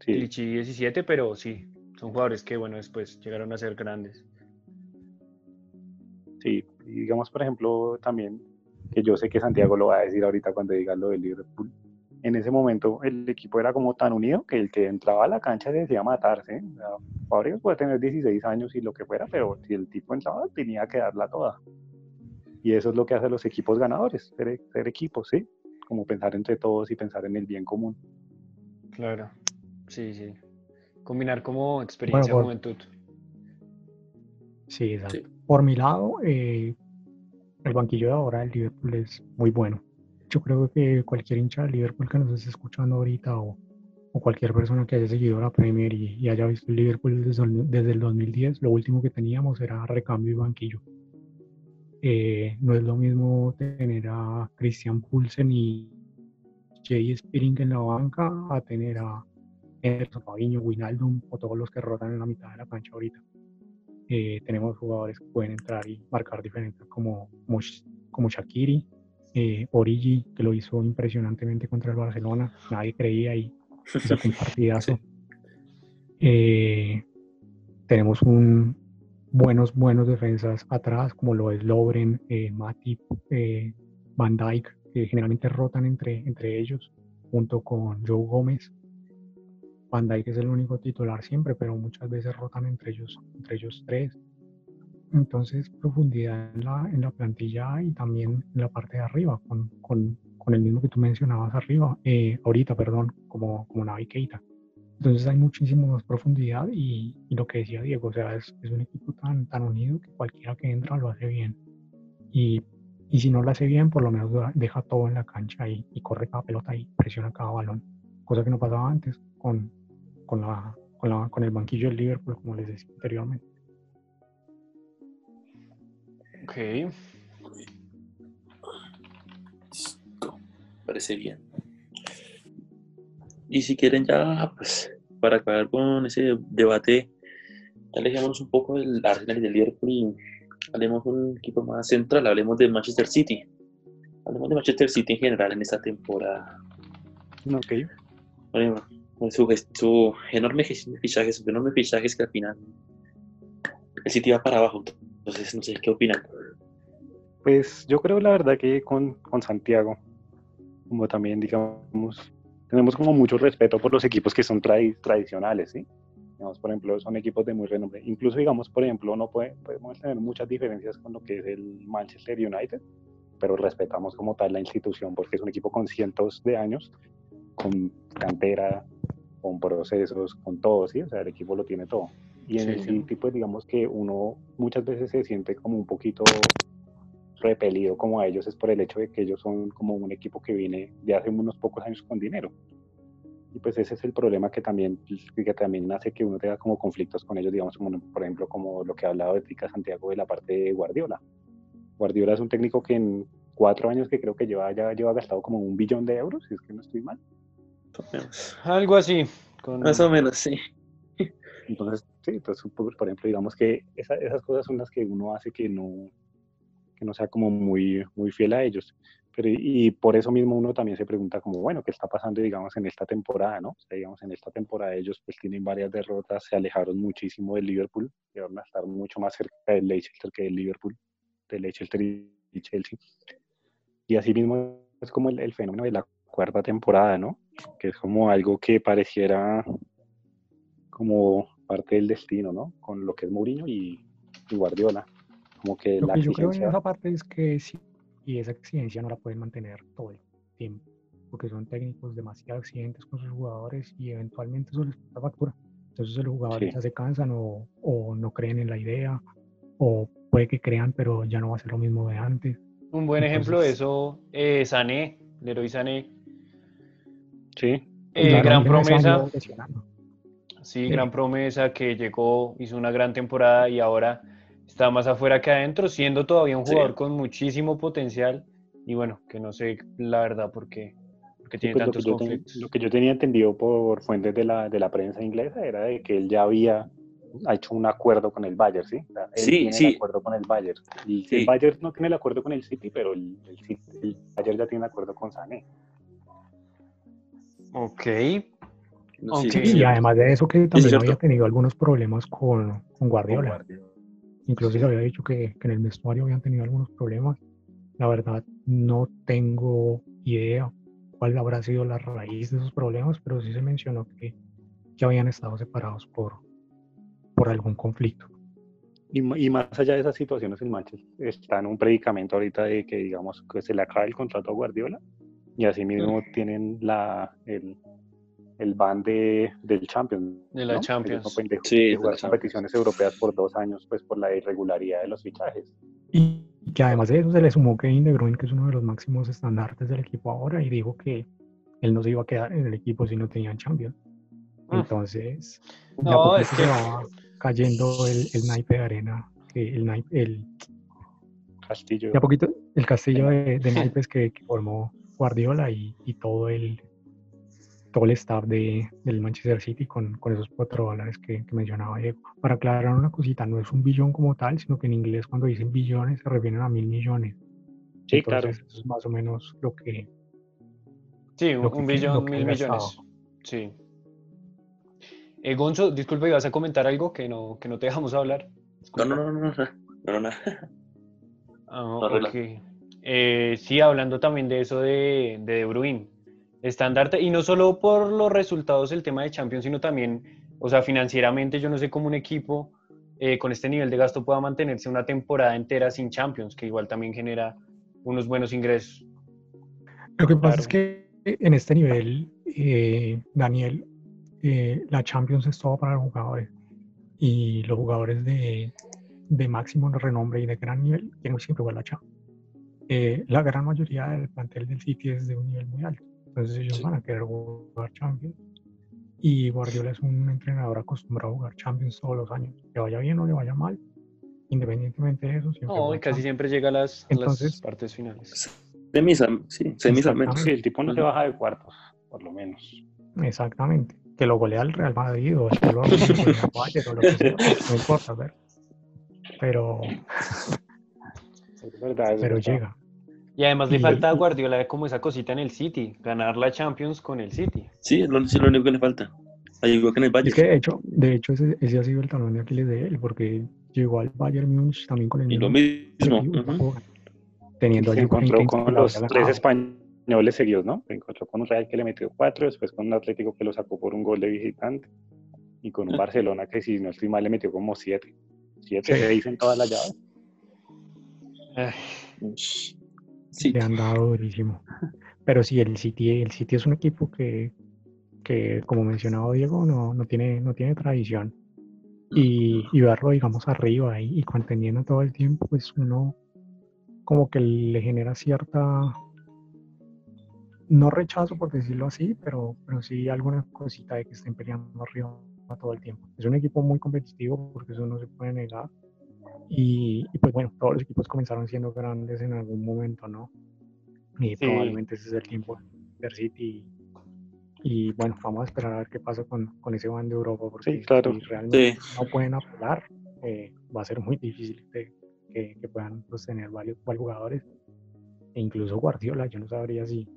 Speaker 2: Sí,
Speaker 1: Clichy 17, pero sí, son jugadores que, bueno, después llegaron a ser grandes.
Speaker 2: sí. Y digamos, por ejemplo, también, que yo sé que Santiago lo va a decir ahorita cuando diga lo del Liverpool. En ese momento el equipo era como tan unido que el que entraba a la cancha se decía matarse. O sea, Fábregas puede tener 16 años y lo que fuera, pero si el tipo entraba tenía que darla toda. Y eso es lo que hacen los equipos ganadores, ser, ser equipos, ¿sí? Como pensar entre todos y pensar en el bien común.
Speaker 1: Claro. Sí, sí. Combinar como experiencia,
Speaker 3: por-
Speaker 1: juventud.
Speaker 3: Sí, exacto.
Speaker 4: Sí.
Speaker 3: Por mi lado, eh, el banquillo de ahora del Liverpool es muy bueno. Yo creo que cualquier hincha del Liverpool que nos esté escuchando ahorita o, o cualquier persona que haya seguido la Premier y, y haya visto el Liverpool desde, desde el 2010, lo último que teníamos era recambio y banquillo. Eh, no es lo mismo tener a Christian Poulsen y Jay Spearing en la banca a tener a Ederson, Fabinho, Wijnaldum o todos los que rotan en la mitad de la cancha ahorita. Eh, tenemos jugadores que pueden entrar y marcar diferencias como, como, como Shakiri, eh, Origi, que lo hizo impresionantemente contra el Barcelona, nadie creía y un partidazo. Eh, tenemos un buenos, buenos defensas atrás, como lo es Lovren, eh, Matip, eh, Van Dijk, que generalmente rotan entre, entre ellos, junto con Joe Gómez. Van Dijk es el único titular siempre, pero muchas veces rotan entre ellos, entre ellos tres. Entonces, profundidad en la, en la plantilla y también en la parte de arriba, con, con, con el mismo que tú mencionabas arriba, eh, ahorita, perdón, como, como Navi Keita. Entonces hay muchísimo más profundidad y, y lo que decía Diego, o sea, es, es un equipo tan, tan unido que cualquiera que entra lo hace bien. Y, y si no lo hace bien, por lo menos deja todo en la cancha y, y corre cada pelota y presiona cada balón, cosa que no pasaba antes con, con, la, con, la, con el banquillo del Liverpool, como les decía anteriormente.
Speaker 1: Ok.
Speaker 4: Parece bien. Y si quieren ya, pues, para acabar con ese debate, alejémonos un poco del Arsenal y del Liverpool y hablemos de un equipo más central, hablemos de Manchester City. Hablemos de Manchester City en general en esta temporada.
Speaker 2: Ok.
Speaker 4: Bueno, con su, gest- su enorme gestión de fichajes, sus enormes fichajes que al final el City va para abajo. Entonces, no sé qué opinan.
Speaker 2: Pues yo creo la verdad que con, con Santiago, como también digamos, tenemos como mucho respeto por los equipos que son tradi- tradicionales, ¿sí? Digamos, por ejemplo, son equipos de muy renombre. Incluso, digamos, por ejemplo, no puede, podemos tener muchas diferencias con lo que es el Manchester United, pero respetamos como tal la institución porque es un equipo con cientos de años, con cantera, con procesos, con todo, ¿sí? O sea, el equipo lo tiene todo. Y en el
Speaker 1: Sí.
Speaker 2: City, pues digamos que uno muchas veces se siente como un poquito repelido como a ellos es por el hecho de que ellos son como un equipo que viene de hace unos pocos años con dinero. Y pues ese es el problema que también, que también hace que uno tenga como conflictos con ellos, digamos, como, por ejemplo, como lo que ha hablado de Tica Santiago de la parte de Guardiola. Guardiola es un técnico que en cuatro años que creo que lleva, ya lleva gastado como un billón de euros, si es que no estoy mal.
Speaker 1: Algo así. Con...
Speaker 4: Más o menos, sí.
Speaker 2: Entonces, sí, entonces, por, por ejemplo, digamos que esa- esas cosas son las que uno hace que no, que no sea como muy, muy fiel a ellos. Pero, y, y por eso mismo uno también se pregunta como, bueno, ¿qué está pasando, digamos, en esta temporada, no? O sea, digamos, en esta temporada ellos pues tienen varias derrotas, se alejaron muchísimo del Liverpool, llegaron a estar mucho más cerca del Leicester que del Liverpool, del Leicester y Chelsea. Y así mismo es como el, el fenómeno de la cuarta temporada, ¿no? Que es como algo que pareciera como parte del destino, ¿no? Con lo que es Mourinho y, y Guardiola. Como que
Speaker 3: Lo
Speaker 2: la
Speaker 3: que yo creo en
Speaker 2: exigencia...
Speaker 3: esa parte es que sí, y esa exigencia no la pueden mantener todo el tiempo, porque son técnicos demasiado exigentes con sus jugadores y eventualmente eso les pasa factura. Entonces los jugadores
Speaker 2: Sí.
Speaker 3: ya se cansan o, o no creen en la idea, o puede que crean, pero ya no va a ser lo mismo de antes.
Speaker 1: Un buen ejemplo de
Speaker 3: Entonces-
Speaker 1: eso, eh, Sané, Leroy Sané.
Speaker 2: Sí,
Speaker 1: Eh,
Speaker 3: Claro,
Speaker 1: gran
Speaker 3: se ha
Speaker 1: promesa, sí,
Speaker 3: Sí.
Speaker 1: gran promesa que llegó, hizo una gran temporada y ahora está más afuera que adentro, siendo todavía un
Speaker 4: Sí.
Speaker 1: jugador con muchísimo potencial y bueno, que no sé la verdad por qué, porque
Speaker 2: Sí,
Speaker 1: tiene
Speaker 2: pues lo,
Speaker 1: tantos
Speaker 2: ten-
Speaker 1: conflictos.
Speaker 2: lo que yo tenía entendido por fuentes de la, de la prensa inglesa era de que él ya había hecho un acuerdo con el Bayern, ¿sí? O sea, él
Speaker 4: Sí,
Speaker 2: tiene
Speaker 4: sí.
Speaker 2: el acuerdo con el Bayern. Y
Speaker 4: Sí.
Speaker 2: el Bayern no tiene el acuerdo con el City, pero el, el, City- el Bayern ya tiene el acuerdo con Sané.
Speaker 1: Ok,
Speaker 4: No, sí,
Speaker 3: Y además de eso, que también había tenido algunos problemas con, con
Speaker 2: con
Speaker 3: Guardiola.
Speaker 4: Sí.
Speaker 3: se había dicho que, que en el vestuario habían tenido algunos problemas. La verdad, no tengo idea cuál habrá sido la raíz de esos problemas, pero sí se mencionó que, que habían estado separados por, por algún conflicto.
Speaker 2: Y, y más allá de esas situaciones, el Manchester está en un predicamento ahorita de que, digamos, que se le acaba el contrato a Guardiola y así mismo tienen la, el, el ban de, del Champions.
Speaker 1: De la
Speaker 2: ¿no?
Speaker 1: Champions.
Speaker 2: No
Speaker 4: Sí, la
Speaker 2: jugar
Speaker 4: Champions.
Speaker 2: competiciones europeas por dos años, pues por la irregularidad de los fichajes.
Speaker 3: Y que además de eso se le sumó Kevin De Bruyne, que es uno de los máximos estandartes del equipo ahora, y dijo que él no se iba a quedar en el equipo si no tenían Champions.
Speaker 1: Mm.
Speaker 3: Entonces,
Speaker 1: No, es
Speaker 3: se
Speaker 1: que-
Speaker 3: va cayendo el, el naipe de arena, el, naipe- el,
Speaker 2: Castillo.
Speaker 3: de a poquito el castillo de, de naipes que, que formó Guardiola y, y todo el todo el staff de, del Manchester City con, con esos cuatro dólares que, que mencionaba Diego. Para aclarar una cosita, no es un billón como tal, sino que en inglés cuando dicen billones se refieren a mil millones.
Speaker 2: Sí, claro.
Speaker 3: Entonces, eso es más o menos lo que...
Speaker 1: Sí, un,
Speaker 3: Lo que-
Speaker 1: un
Speaker 3: lo
Speaker 1: billón,
Speaker 3: que
Speaker 1: mil millones. Sí. Eh, Gonzo, disculpe, ¿ibas a comentar algo que no, que no te dejamos hablar?
Speaker 4: No, no, no, no, no, no, no, no.
Speaker 1: Ah. Eh, sí, hablando también de eso de, de De Bruyne. Estandarte, y no solo por los resultados del tema de Champions, sino también, o sea, financieramente, yo no sé cómo un equipo eh, con este nivel de gasto pueda mantenerse una temporada entera sin Champions, que igual también genera unos buenos ingresos.
Speaker 3: Lo que pasa es que en este nivel, eh, Daniel, eh, la Champions es todo para los jugadores. Y los jugadores de, de máximo renombre y de gran nivel tienen siempre jugar la Champions. La gran mayoría del plantel del City es de un nivel muy alto. Entonces ellos
Speaker 4: Sí.
Speaker 3: van a querer jugar Champions. Y Guardiola es un entrenador acostumbrado a jugar Champions todos los años. Le vaya bien o le vaya mal, independientemente de eso. Siempre
Speaker 1: No, y casi siempre llega a las, a las
Speaker 3: Entonces-
Speaker 1: partes finales.
Speaker 4: Semis, sí, semis al menos.
Speaker 2: Sí, el tipo no se
Speaker 4: Ujú.
Speaker 2: baja de cuartos, por lo menos.
Speaker 3: Exactamente. Que lo golea el Real Madrid o golea el o lo que sea, no importa, ver. Pero,
Speaker 2: Es verdad, es
Speaker 3: pero
Speaker 2: verdad.
Speaker 3: llega.
Speaker 1: Y además le
Speaker 3: Y-
Speaker 1: falta a Guardiola como esa cosita en el City, ganar la Champions con el City.
Speaker 4: Sí, es lo, único que le falta. Ahí igual que en el Valle.
Speaker 3: Es que de hecho, de hecho ese, ese ha sido el talón de Aquiles de él, porque llegó al Bayern Múnich también con el
Speaker 4: Y lo
Speaker 3: mismo objetivo,
Speaker 4: ujú.
Speaker 3: tampoco teniendo
Speaker 2: Se encontró con los tres españoles seguidos, ¿no? Se encontró con un Real que le metió cuatro, después con un Atlético que lo sacó por un gol de visitante y con un
Speaker 4: Ah.
Speaker 2: Barcelona que si no estoy mal le metió como siete. Siete,
Speaker 3: Sí.
Speaker 2: seis en todas las llaves.
Speaker 1: Ay,
Speaker 4: Sí,
Speaker 3: le han dado durísimo. Pero sí, el City, el City es un equipo que, que como mencionaba Diego, no, no, tiene, no tiene tradición. Y, y verlo, digamos, arriba y, y conteniendo todo el tiempo, pues uno como que le genera cierta, no rechazo por decirlo así, pero, pero sí alguna cosita de que estén peleando arriba todo el tiempo. Es un equipo muy competitivo porque eso no se puede negar. Y, y, pues bueno, todos los equipos comenzaron siendo grandes en algún momento, ¿no? Y probablemente ese es el tiempo del City. Y bueno, vamos a esperar a ver qué pasa con, con ese van de Europa, porque
Speaker 2: Sí, claro.
Speaker 3: si realmente
Speaker 4: sí.
Speaker 3: no pueden apelar, eh, va a ser muy difícil de- que, que puedan sostener varios, varios jugadores. E incluso Guardiola, yo no sabría si,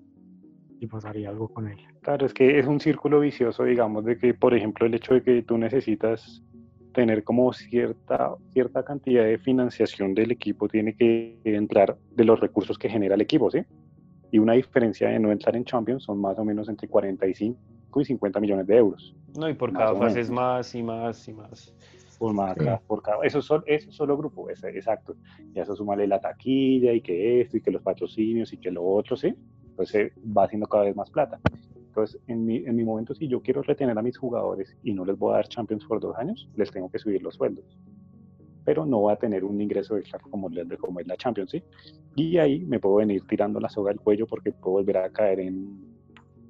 Speaker 3: si pasaría algo con él.
Speaker 2: Claro, es que es un círculo vicioso, digamos, de que, por ejemplo, el hecho de que tú necesitas tener como cierta, cierta cantidad de financiación del equipo tiene que entrar de los recursos que genera el equipo, ¿sí? Y una diferencia de no entrar en Champions son más o menos entre 45 y 50 millones de euros
Speaker 1: No, y por
Speaker 2: Más
Speaker 1: cada fase es más y más y más.
Speaker 2: por, más,
Speaker 3: Sí.
Speaker 2: por cada... Eso es solo, eso es solo grupo, ese- exacto. Y a eso súmale la taquilla y que esto y que los patrocinios y que lo otro, ¿sí? Entonces va haciendo cada vez más plata. Entonces, en mi, en mi momento, si yo quiero retener a mis jugadores y no les voy a dar Champions por dos años, les tengo que subir los sueldos. Pero no va a tener un ingreso extra como, como es la Champions, ¿sí? Y ahí me puedo venir tirando la soga al cuello porque puedo volver a caer en,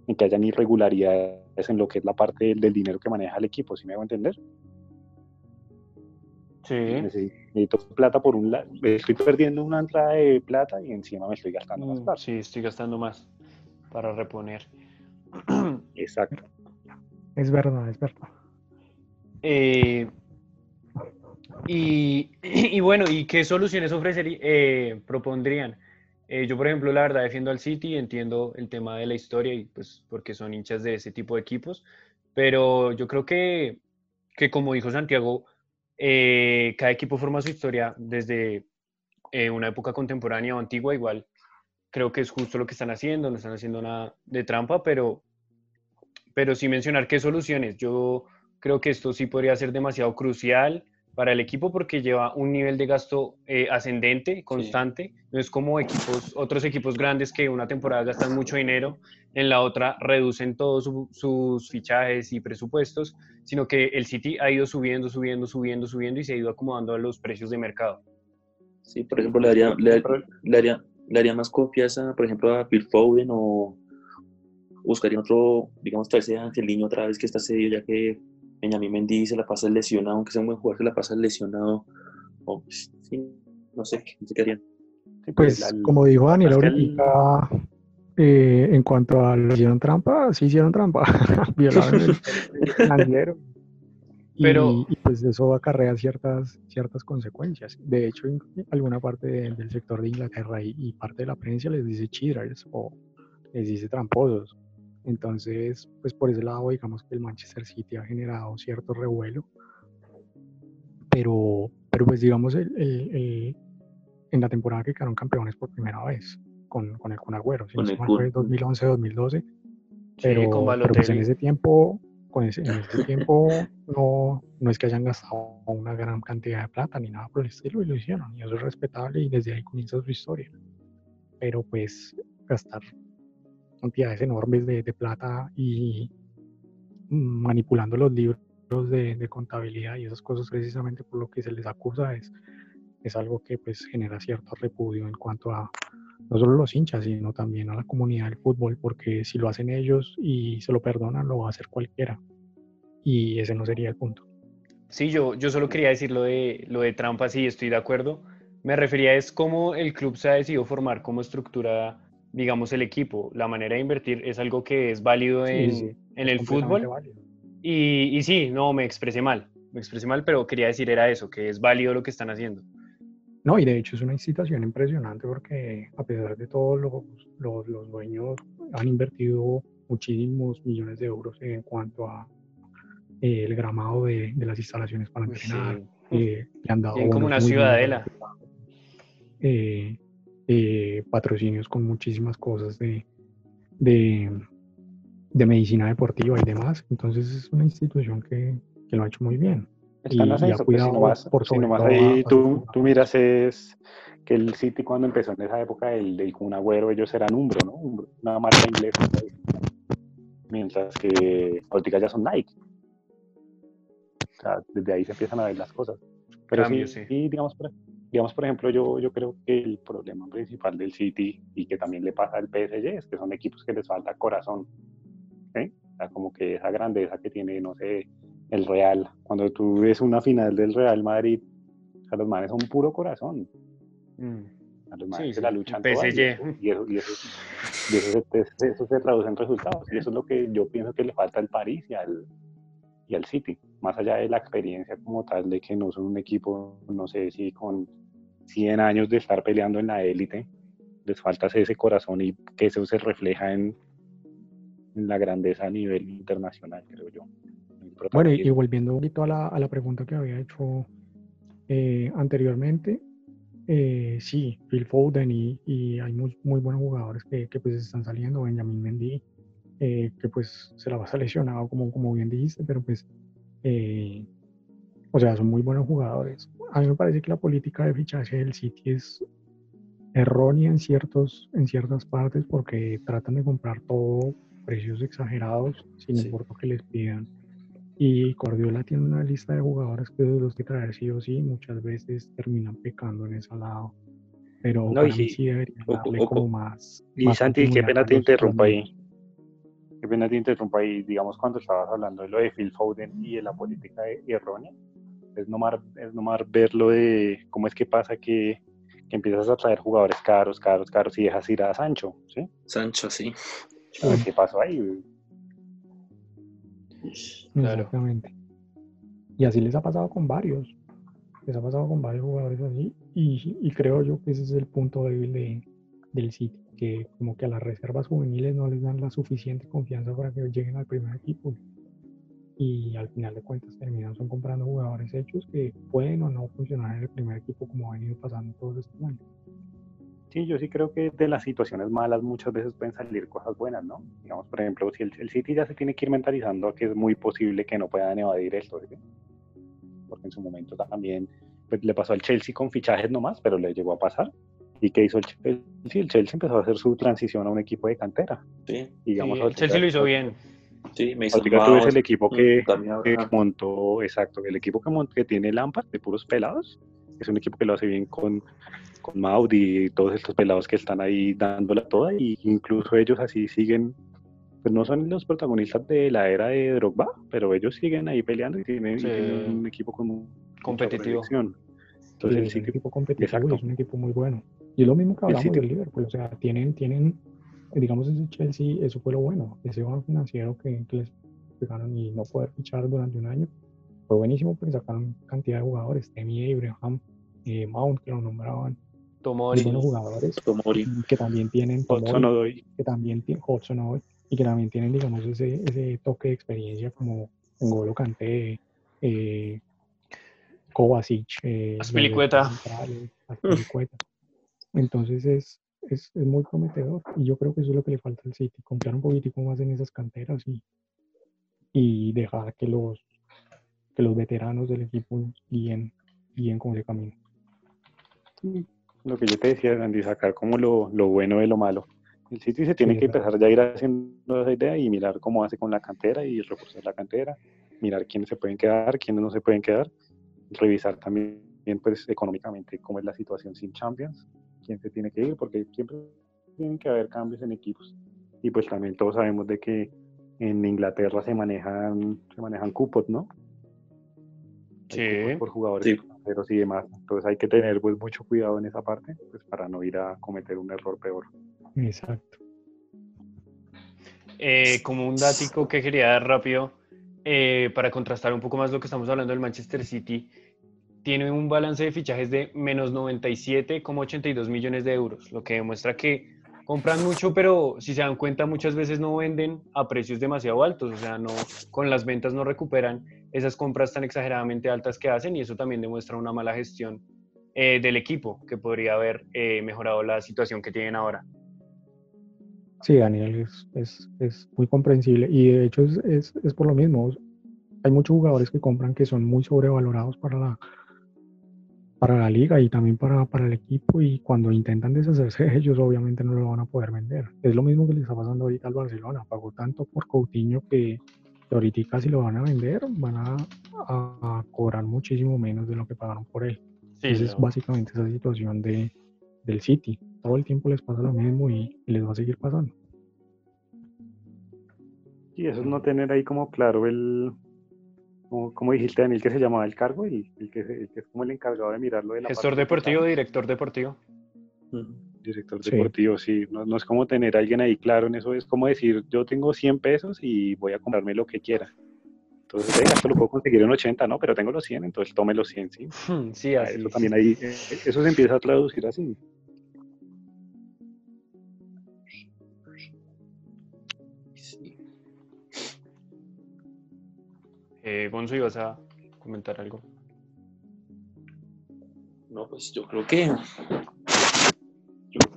Speaker 2: en que hayan irregularidades en lo que es la parte del, del dinero que maneja el equipo, ¿sí me hago entender?
Speaker 1: Sí.
Speaker 2: Necesito, necesito plata por un lado. Estoy perdiendo una entrada de plata y encima me estoy gastando más
Speaker 1: Mm,
Speaker 2: plata.
Speaker 1: Sí, estoy gastando más para reponer.
Speaker 2: Exacto.
Speaker 3: Es verdad, es verdad.
Speaker 1: Eh, y, y bueno, ¿y qué soluciones ofrecerí- eh, propondrían? Eh, yo, por ejemplo, la verdad defiendo al City, entiendo el tema de la historia y pues porque son hinchas de ese tipo de equipos, pero yo creo que, que como dijo Santiago, eh, cada equipo forma su historia desde una época contemporánea o antigua, igual creo que es justo lo que están haciendo, no están haciendo nada de trampa, pero, pero sí mencionar qué soluciones. Yo creo que esto sí podría ser demasiado crucial para el equipo porque lleva un nivel de gasto eh, ascendente, constante. No es como equipos, otros equipos grandes que una temporada gastan mucho dinero, en la otra reducen todos sus fichajes y presupuestos, sino que el City ha ido subiendo, subiendo, subiendo, subiendo y se ha ido acomodando a los precios de mercado.
Speaker 4: Sí, por ejemplo, le daría, le, le haría, más confianza, por ejemplo, a Phil Foden o buscaría otro, digamos, traerse a Angelino otra vez que está cedido, ya que Benjamin Mendy se la pasa lesionado, aunque sea un buen jugador, se la pasa lesionado. O, pues, sí, no sé, no sé qué harían.
Speaker 3: Pues, como dijo Daniel ahorita, eh, en cuanto a lo hicieron trampa, sí hicieron trampa. Violaron el, el Pero, y, pues eso acarrea ciertas, ciertas consecuencias. De hecho, en alguna parte del sector de Inglaterra y, parte de la prensa les dice cheaters o les dice tramposos. Entonces, pues por ese lado, digamos que el Manchester City ha generado cierto revuelo. Pero, pero pues digamos, el, en la temporada que quedaron campeones por primera vez con, con el Kun Agüero, si no fue 2011-2012. Pero, pero pues en ese tiempo, con ese, en ese tiempo no, no es que hayan gastado una gran cantidad de plata ni nada por el estilo y lo hicieron. Y eso es respetable y desde ahí comienza su historia. Pero pues gastar cantidades enormes de, de plata y manipulando los libros de, de, contabilidad y esas cosas precisamente por lo que se les acusa es, es algo que pues genera cierto repudio en cuanto a no solo los hinchas, sino también a la comunidad del fútbol, porque si lo hacen ellos y se lo perdonan, lo va a hacer cualquiera. Y ese no sería el punto.
Speaker 1: Sí, yo, yo solo quería decir lo de, lo de trampa, sí, estoy de acuerdo. Me refería es cómo el club se ha decidido formar como estructura digamos, el equipo. La manera de invertir es algo que es válido en, en el fútbol. Y, y, sí, no, me expresé mal, me expresé mal, pero quería decir era eso, que es válido lo que están haciendo.
Speaker 3: No, y de hecho es una incitación impresionante porque a pesar de todo, los, los, los dueños han invertido muchísimos millones de euros en cuanto a eh, el gramado de, de, las instalaciones para entrenar. Eh, han dado
Speaker 1: como una ciudadela.
Speaker 3: Eh, patrocinios con muchísimas cosas de, de, de, medicina deportiva y demás. Entonces es una institución que, que lo ha hecho muy bien.
Speaker 2: Están y, ha cuidado pues, por si nomás ahí tú, tú, miras es que el City cuando empezó en esa época del, del Kun Agüero ellos eran Umbro, ¿no? Umbro, una marca inglesa. Mientras que ahorita ya son Nike. O sea, desde ahí se empiezan a ver las cosas. Pero sí, sí, digamos, por, digamos, por ejemplo, yo, yo creo que el problema principal del City y que también le pasa al PSG es que son equipos que les falta corazón. ¿sí? O sea, como que esa grandeza que tiene, no sé, el Real. Cuando tú ves una final del Real Madrid, o sea, los manes son puro corazón. Mm. los manes se la luchan
Speaker 1: PSG.
Speaker 2: y, eso, y, eso, y eso, se, eso, se, traduce en resultados. Y eso es lo que yo pienso que le falta al París y al, y al City. Más allá de la experiencia como tal, de que no son un equipo, no sé si con 100 años de estar peleando en la élite, les falta ese corazón y que eso se refleja en, en la grandeza a nivel internacional, creo yo.
Speaker 3: Bueno, y, volviendo un poquito a la, a la, pregunta que había hecho eh, anteriormente, eh, sí, Phil Foden y, y hay muy, muy, buenos jugadores que, que, pues están saliendo, Benjamin Mendy, eh, que pues se la va a lesionado, como, como bien dijiste, pero pues eh, o sea, son muy buenos jugadores. A mí me parece que la política de fichaje del City es errónea en, ciertos, en ciertas partes porque tratan de comprar todo precios exagerados sin importar que les pidan. Y Guardiola tiene una lista de jugadores que los que traer sí o sí muchas veces terminan pecando en ese lado. Pero no, sí, debería darle como más.
Speaker 2: Y Santi, qué pena te interrumpa ahí. Qué pena te interrumpa ahí. Digamos, cuando estabas hablando de lo de Phil Foden y de la política errónea, es nomás, es nomás verlo de cómo es que pasa que, que, empiezas a traer jugadores caros, caros, caros y dejas ir a Sancho, ¿sí?
Speaker 4: Sancho, sí.
Speaker 2: ¿Qué pasó ahí?
Speaker 3: Exactamente. Y así les ha pasado con varios. Les ha pasado con varios jugadores así. Y, y creo yo que ese es el punto débil de, del sitio. Que como que a las reservas juveniles no les dan la suficiente confianza para que lleguen al primer equipo y al final de cuentas terminan son comprando jugadores hechos que pueden o no funcionar en el primer equipo como ha venido pasando todos estos años.
Speaker 2: Sí, yo sí creo que de las situaciones malas muchas veces pueden salir cosas buenas, ¿no? Digamos, por ejemplo, si el, City ya se tiene que ir mentalizando a que es muy posible que no puedan evadir esto, en su momento también pues, le pasó al Chelsea con fichajes nomás, pero le llegó a pasar. ¿Y qué hizo el Chelsea? El Chelsea empezó a hacer su transición a un equipo de cantera.
Speaker 4: Sí,
Speaker 2: Digamos,
Speaker 1: Sí, el Chelsea lo hizo bien.
Speaker 4: sí, me
Speaker 2: Ahorita tú ves el equipo que, que
Speaker 4: Abraham.
Speaker 2: montó, exacto, el equipo que, montó, que tiene Lampard de puros pelados, es un equipo que lo hace bien con, con Maudi y todos estos pelados que están ahí dándola toda, y incluso ellos así siguen, pues no son los protagonistas de la era de Drogba, pero ellos siguen ahí peleando y tienen, y
Speaker 1: Sí.
Speaker 2: tienen un equipo con
Speaker 1: Competitivo.
Speaker 2: proyección.
Speaker 3: Sí,
Speaker 2: Entonces el
Speaker 3: es un equipo competitivo y
Speaker 2: exacto.
Speaker 3: es un equipo muy bueno. Y es lo mismo que hablamos del Liverpool, o sea, tienen, tienen, digamos, ese Chelsea, eso fue lo bueno, ese bajo financiero que, que les pegaron y no poder fichar durante un año, fue buenísimo porque sacaron cantidad de jugadores, Temi Abraham, eh, Mount, que lo nombraban, muy
Speaker 1: Tomori.
Speaker 3: buenos jugadores,
Speaker 4: Tomori.
Speaker 3: que también tienen, Tomori,
Speaker 2: Hudson
Speaker 3: que también tienen, Hudson y que también tienen, digamos, ese, ese toque de experiencia como Ngolo Kanté, eh, Kovacic, eh, centrales, Azpilicueta. Entonces es, es, es muy prometedor y yo creo que eso es lo que le falta al City, confiar un poquitico más en esas canteras y, y dejar que los, que los veteranos del equipo guíen, guíen con ese camino.
Speaker 2: Lo que yo te decía, Andy, sacar como lo, lo bueno de lo malo. El City se tiene
Speaker 3: Sí,
Speaker 2: que
Speaker 3: claro.
Speaker 2: empezar ya a ir haciendo esa idea y mirar cómo hace con la cantera y reforzar la cantera, mirar quiénes se pueden quedar, quiénes no se pueden quedar, revisar también pues económicamente cómo es la situación sin Champions, quién se tiene que ir, porque siempre tienen que haber cambios en equipos. Y pues también todos sabemos de que en Inglaterra se manejan, se manejan cupos, ¿no?
Speaker 1: Sí.
Speaker 2: cupos por jugadores
Speaker 4: Sí.
Speaker 2: Extranjeros y demás. Entonces hay que tener pues mucho cuidado en esa parte, pues para no ir a cometer un error peor.
Speaker 3: Exacto.
Speaker 1: Eh, como un dático que quería dar rápido, eh, para contrastar un poco más lo que estamos hablando del Manchester City, tiene un balance de fichajes de menos 97,82 millones de euros, lo que demuestra que compran mucho, pero si se dan cuenta muchas veces no venden a precios demasiado altos, o sea, no, con las ventas no recuperan esas compras tan exageradamente altas que hacen y eso también demuestra una mala gestión eh, del equipo que podría haber eh, mejorado la situación que tienen ahora.
Speaker 3: Sí, Daniel, es, es, muy comprensible y de hecho es, es, por lo mismo. Hay muchos jugadores que compran que son muy sobrevalorados para la, para la liga y también para, para el equipo y cuando intentan deshacerse de ellos obviamente no lo van a poder vender. Es lo mismo que le está pasando ahorita al Barcelona. Pagó tanto por Coutinho que ahorita si lo van a vender van a, a- a cobrar muchísimo menos de lo que pagaron por él.
Speaker 1: Sí,
Speaker 3: Esa es
Speaker 1: no.
Speaker 3: básicamente esa situación de, del City. Todo el tiempo les pasa lo mismo y, y les va a seguir pasando.
Speaker 2: Y eso es no tener ahí como claro el, como, como dijiste Daniel, que se llamaba el cargo y el que, se- el que es como el encargado de mirarlo de la
Speaker 1: Gestor deportivo,
Speaker 2: fiscal,
Speaker 1: director deportivo.
Speaker 4: Ujú.
Speaker 2: Director
Speaker 3: Sí.
Speaker 2: deportivo, sí, no, no es como tener a alguien ahí claro en eso, es como decir, yo tengo 100 pesos y voy a comprarme lo que quiera. Entonces, venga, esto lo puedo conseguir en 80, ¿no? Pero tengo los 100, entonces tome los 100, ¿sí?
Speaker 1: Sí, así.
Speaker 2: eso también ahí, eh, eso se empieza a traducir así.
Speaker 4: Sí.
Speaker 1: Eh, Gonzo, ibas a comentar algo.
Speaker 4: No, pues yo creo que.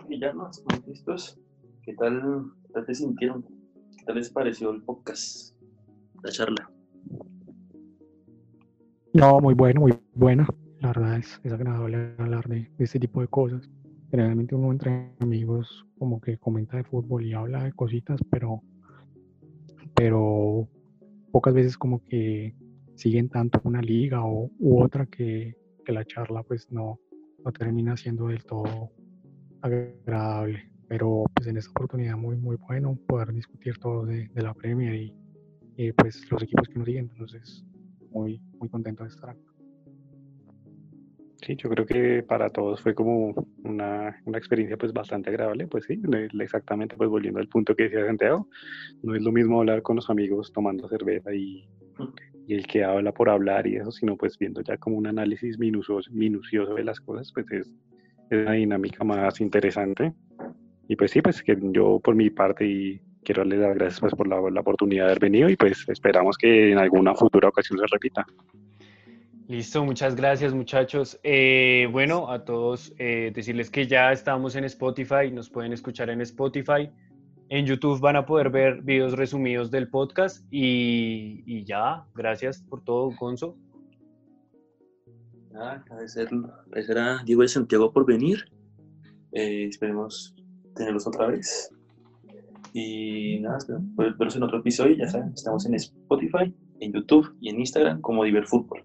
Speaker 4: Estamos listos. ¿Qué tal, qué tal te sintieron? ¿Qué tal les pareció el podcast? La charla.
Speaker 3: No, muy bueno, muy buena. La verdad es, es agradable hablar de, de este tipo de cosas. Generalmente uno entre amigos como que comenta de fútbol y habla de cositas, pero, pero pocas veces como que siguen tanto una liga o, u otra que, que la charla pues no, no termina siendo del todo agradable. Pero pues en esta oportunidad muy, muy bueno poder discutir todo de, de la Premier y, y, pues los equipos que nos siguen. Entonces, muy, muy contento de estar acá.
Speaker 2: Sí, yo creo que para todos fue como una, una experiencia pues bastante agradable, pues sí, exactamente pues volviendo al punto que decía Santiago, no es lo mismo hablar con los amigos tomando cerveza y, y el que habla por hablar y eso, sino pues viendo ya como un análisis minucioso, minucioso de las cosas, pues es, es una dinámica más interesante. Y pues sí, pues que yo por mi parte y quiero darles las gracias pues por la, la oportunidad de haber venido y pues esperamos que en alguna futura ocasión se repita.
Speaker 1: Listo, muchas gracias muchachos. Eh, bueno, a todos eh, decirles que ya estamos en Spotify, nos pueden escuchar en Spotify. En YouTube van a poder ver videos resumidos del podcast y, y ya, gracias por todo, Gonzo.
Speaker 4: Nada, agradecer, agradecer a Diego de Santiago por venir. Eh, esperemos tenerlos otra vez. Y nada, esperemos verlos en otro episodio. Ya saben, estamos en Spotify, en YouTube y en Instagram como Diver Fútbol.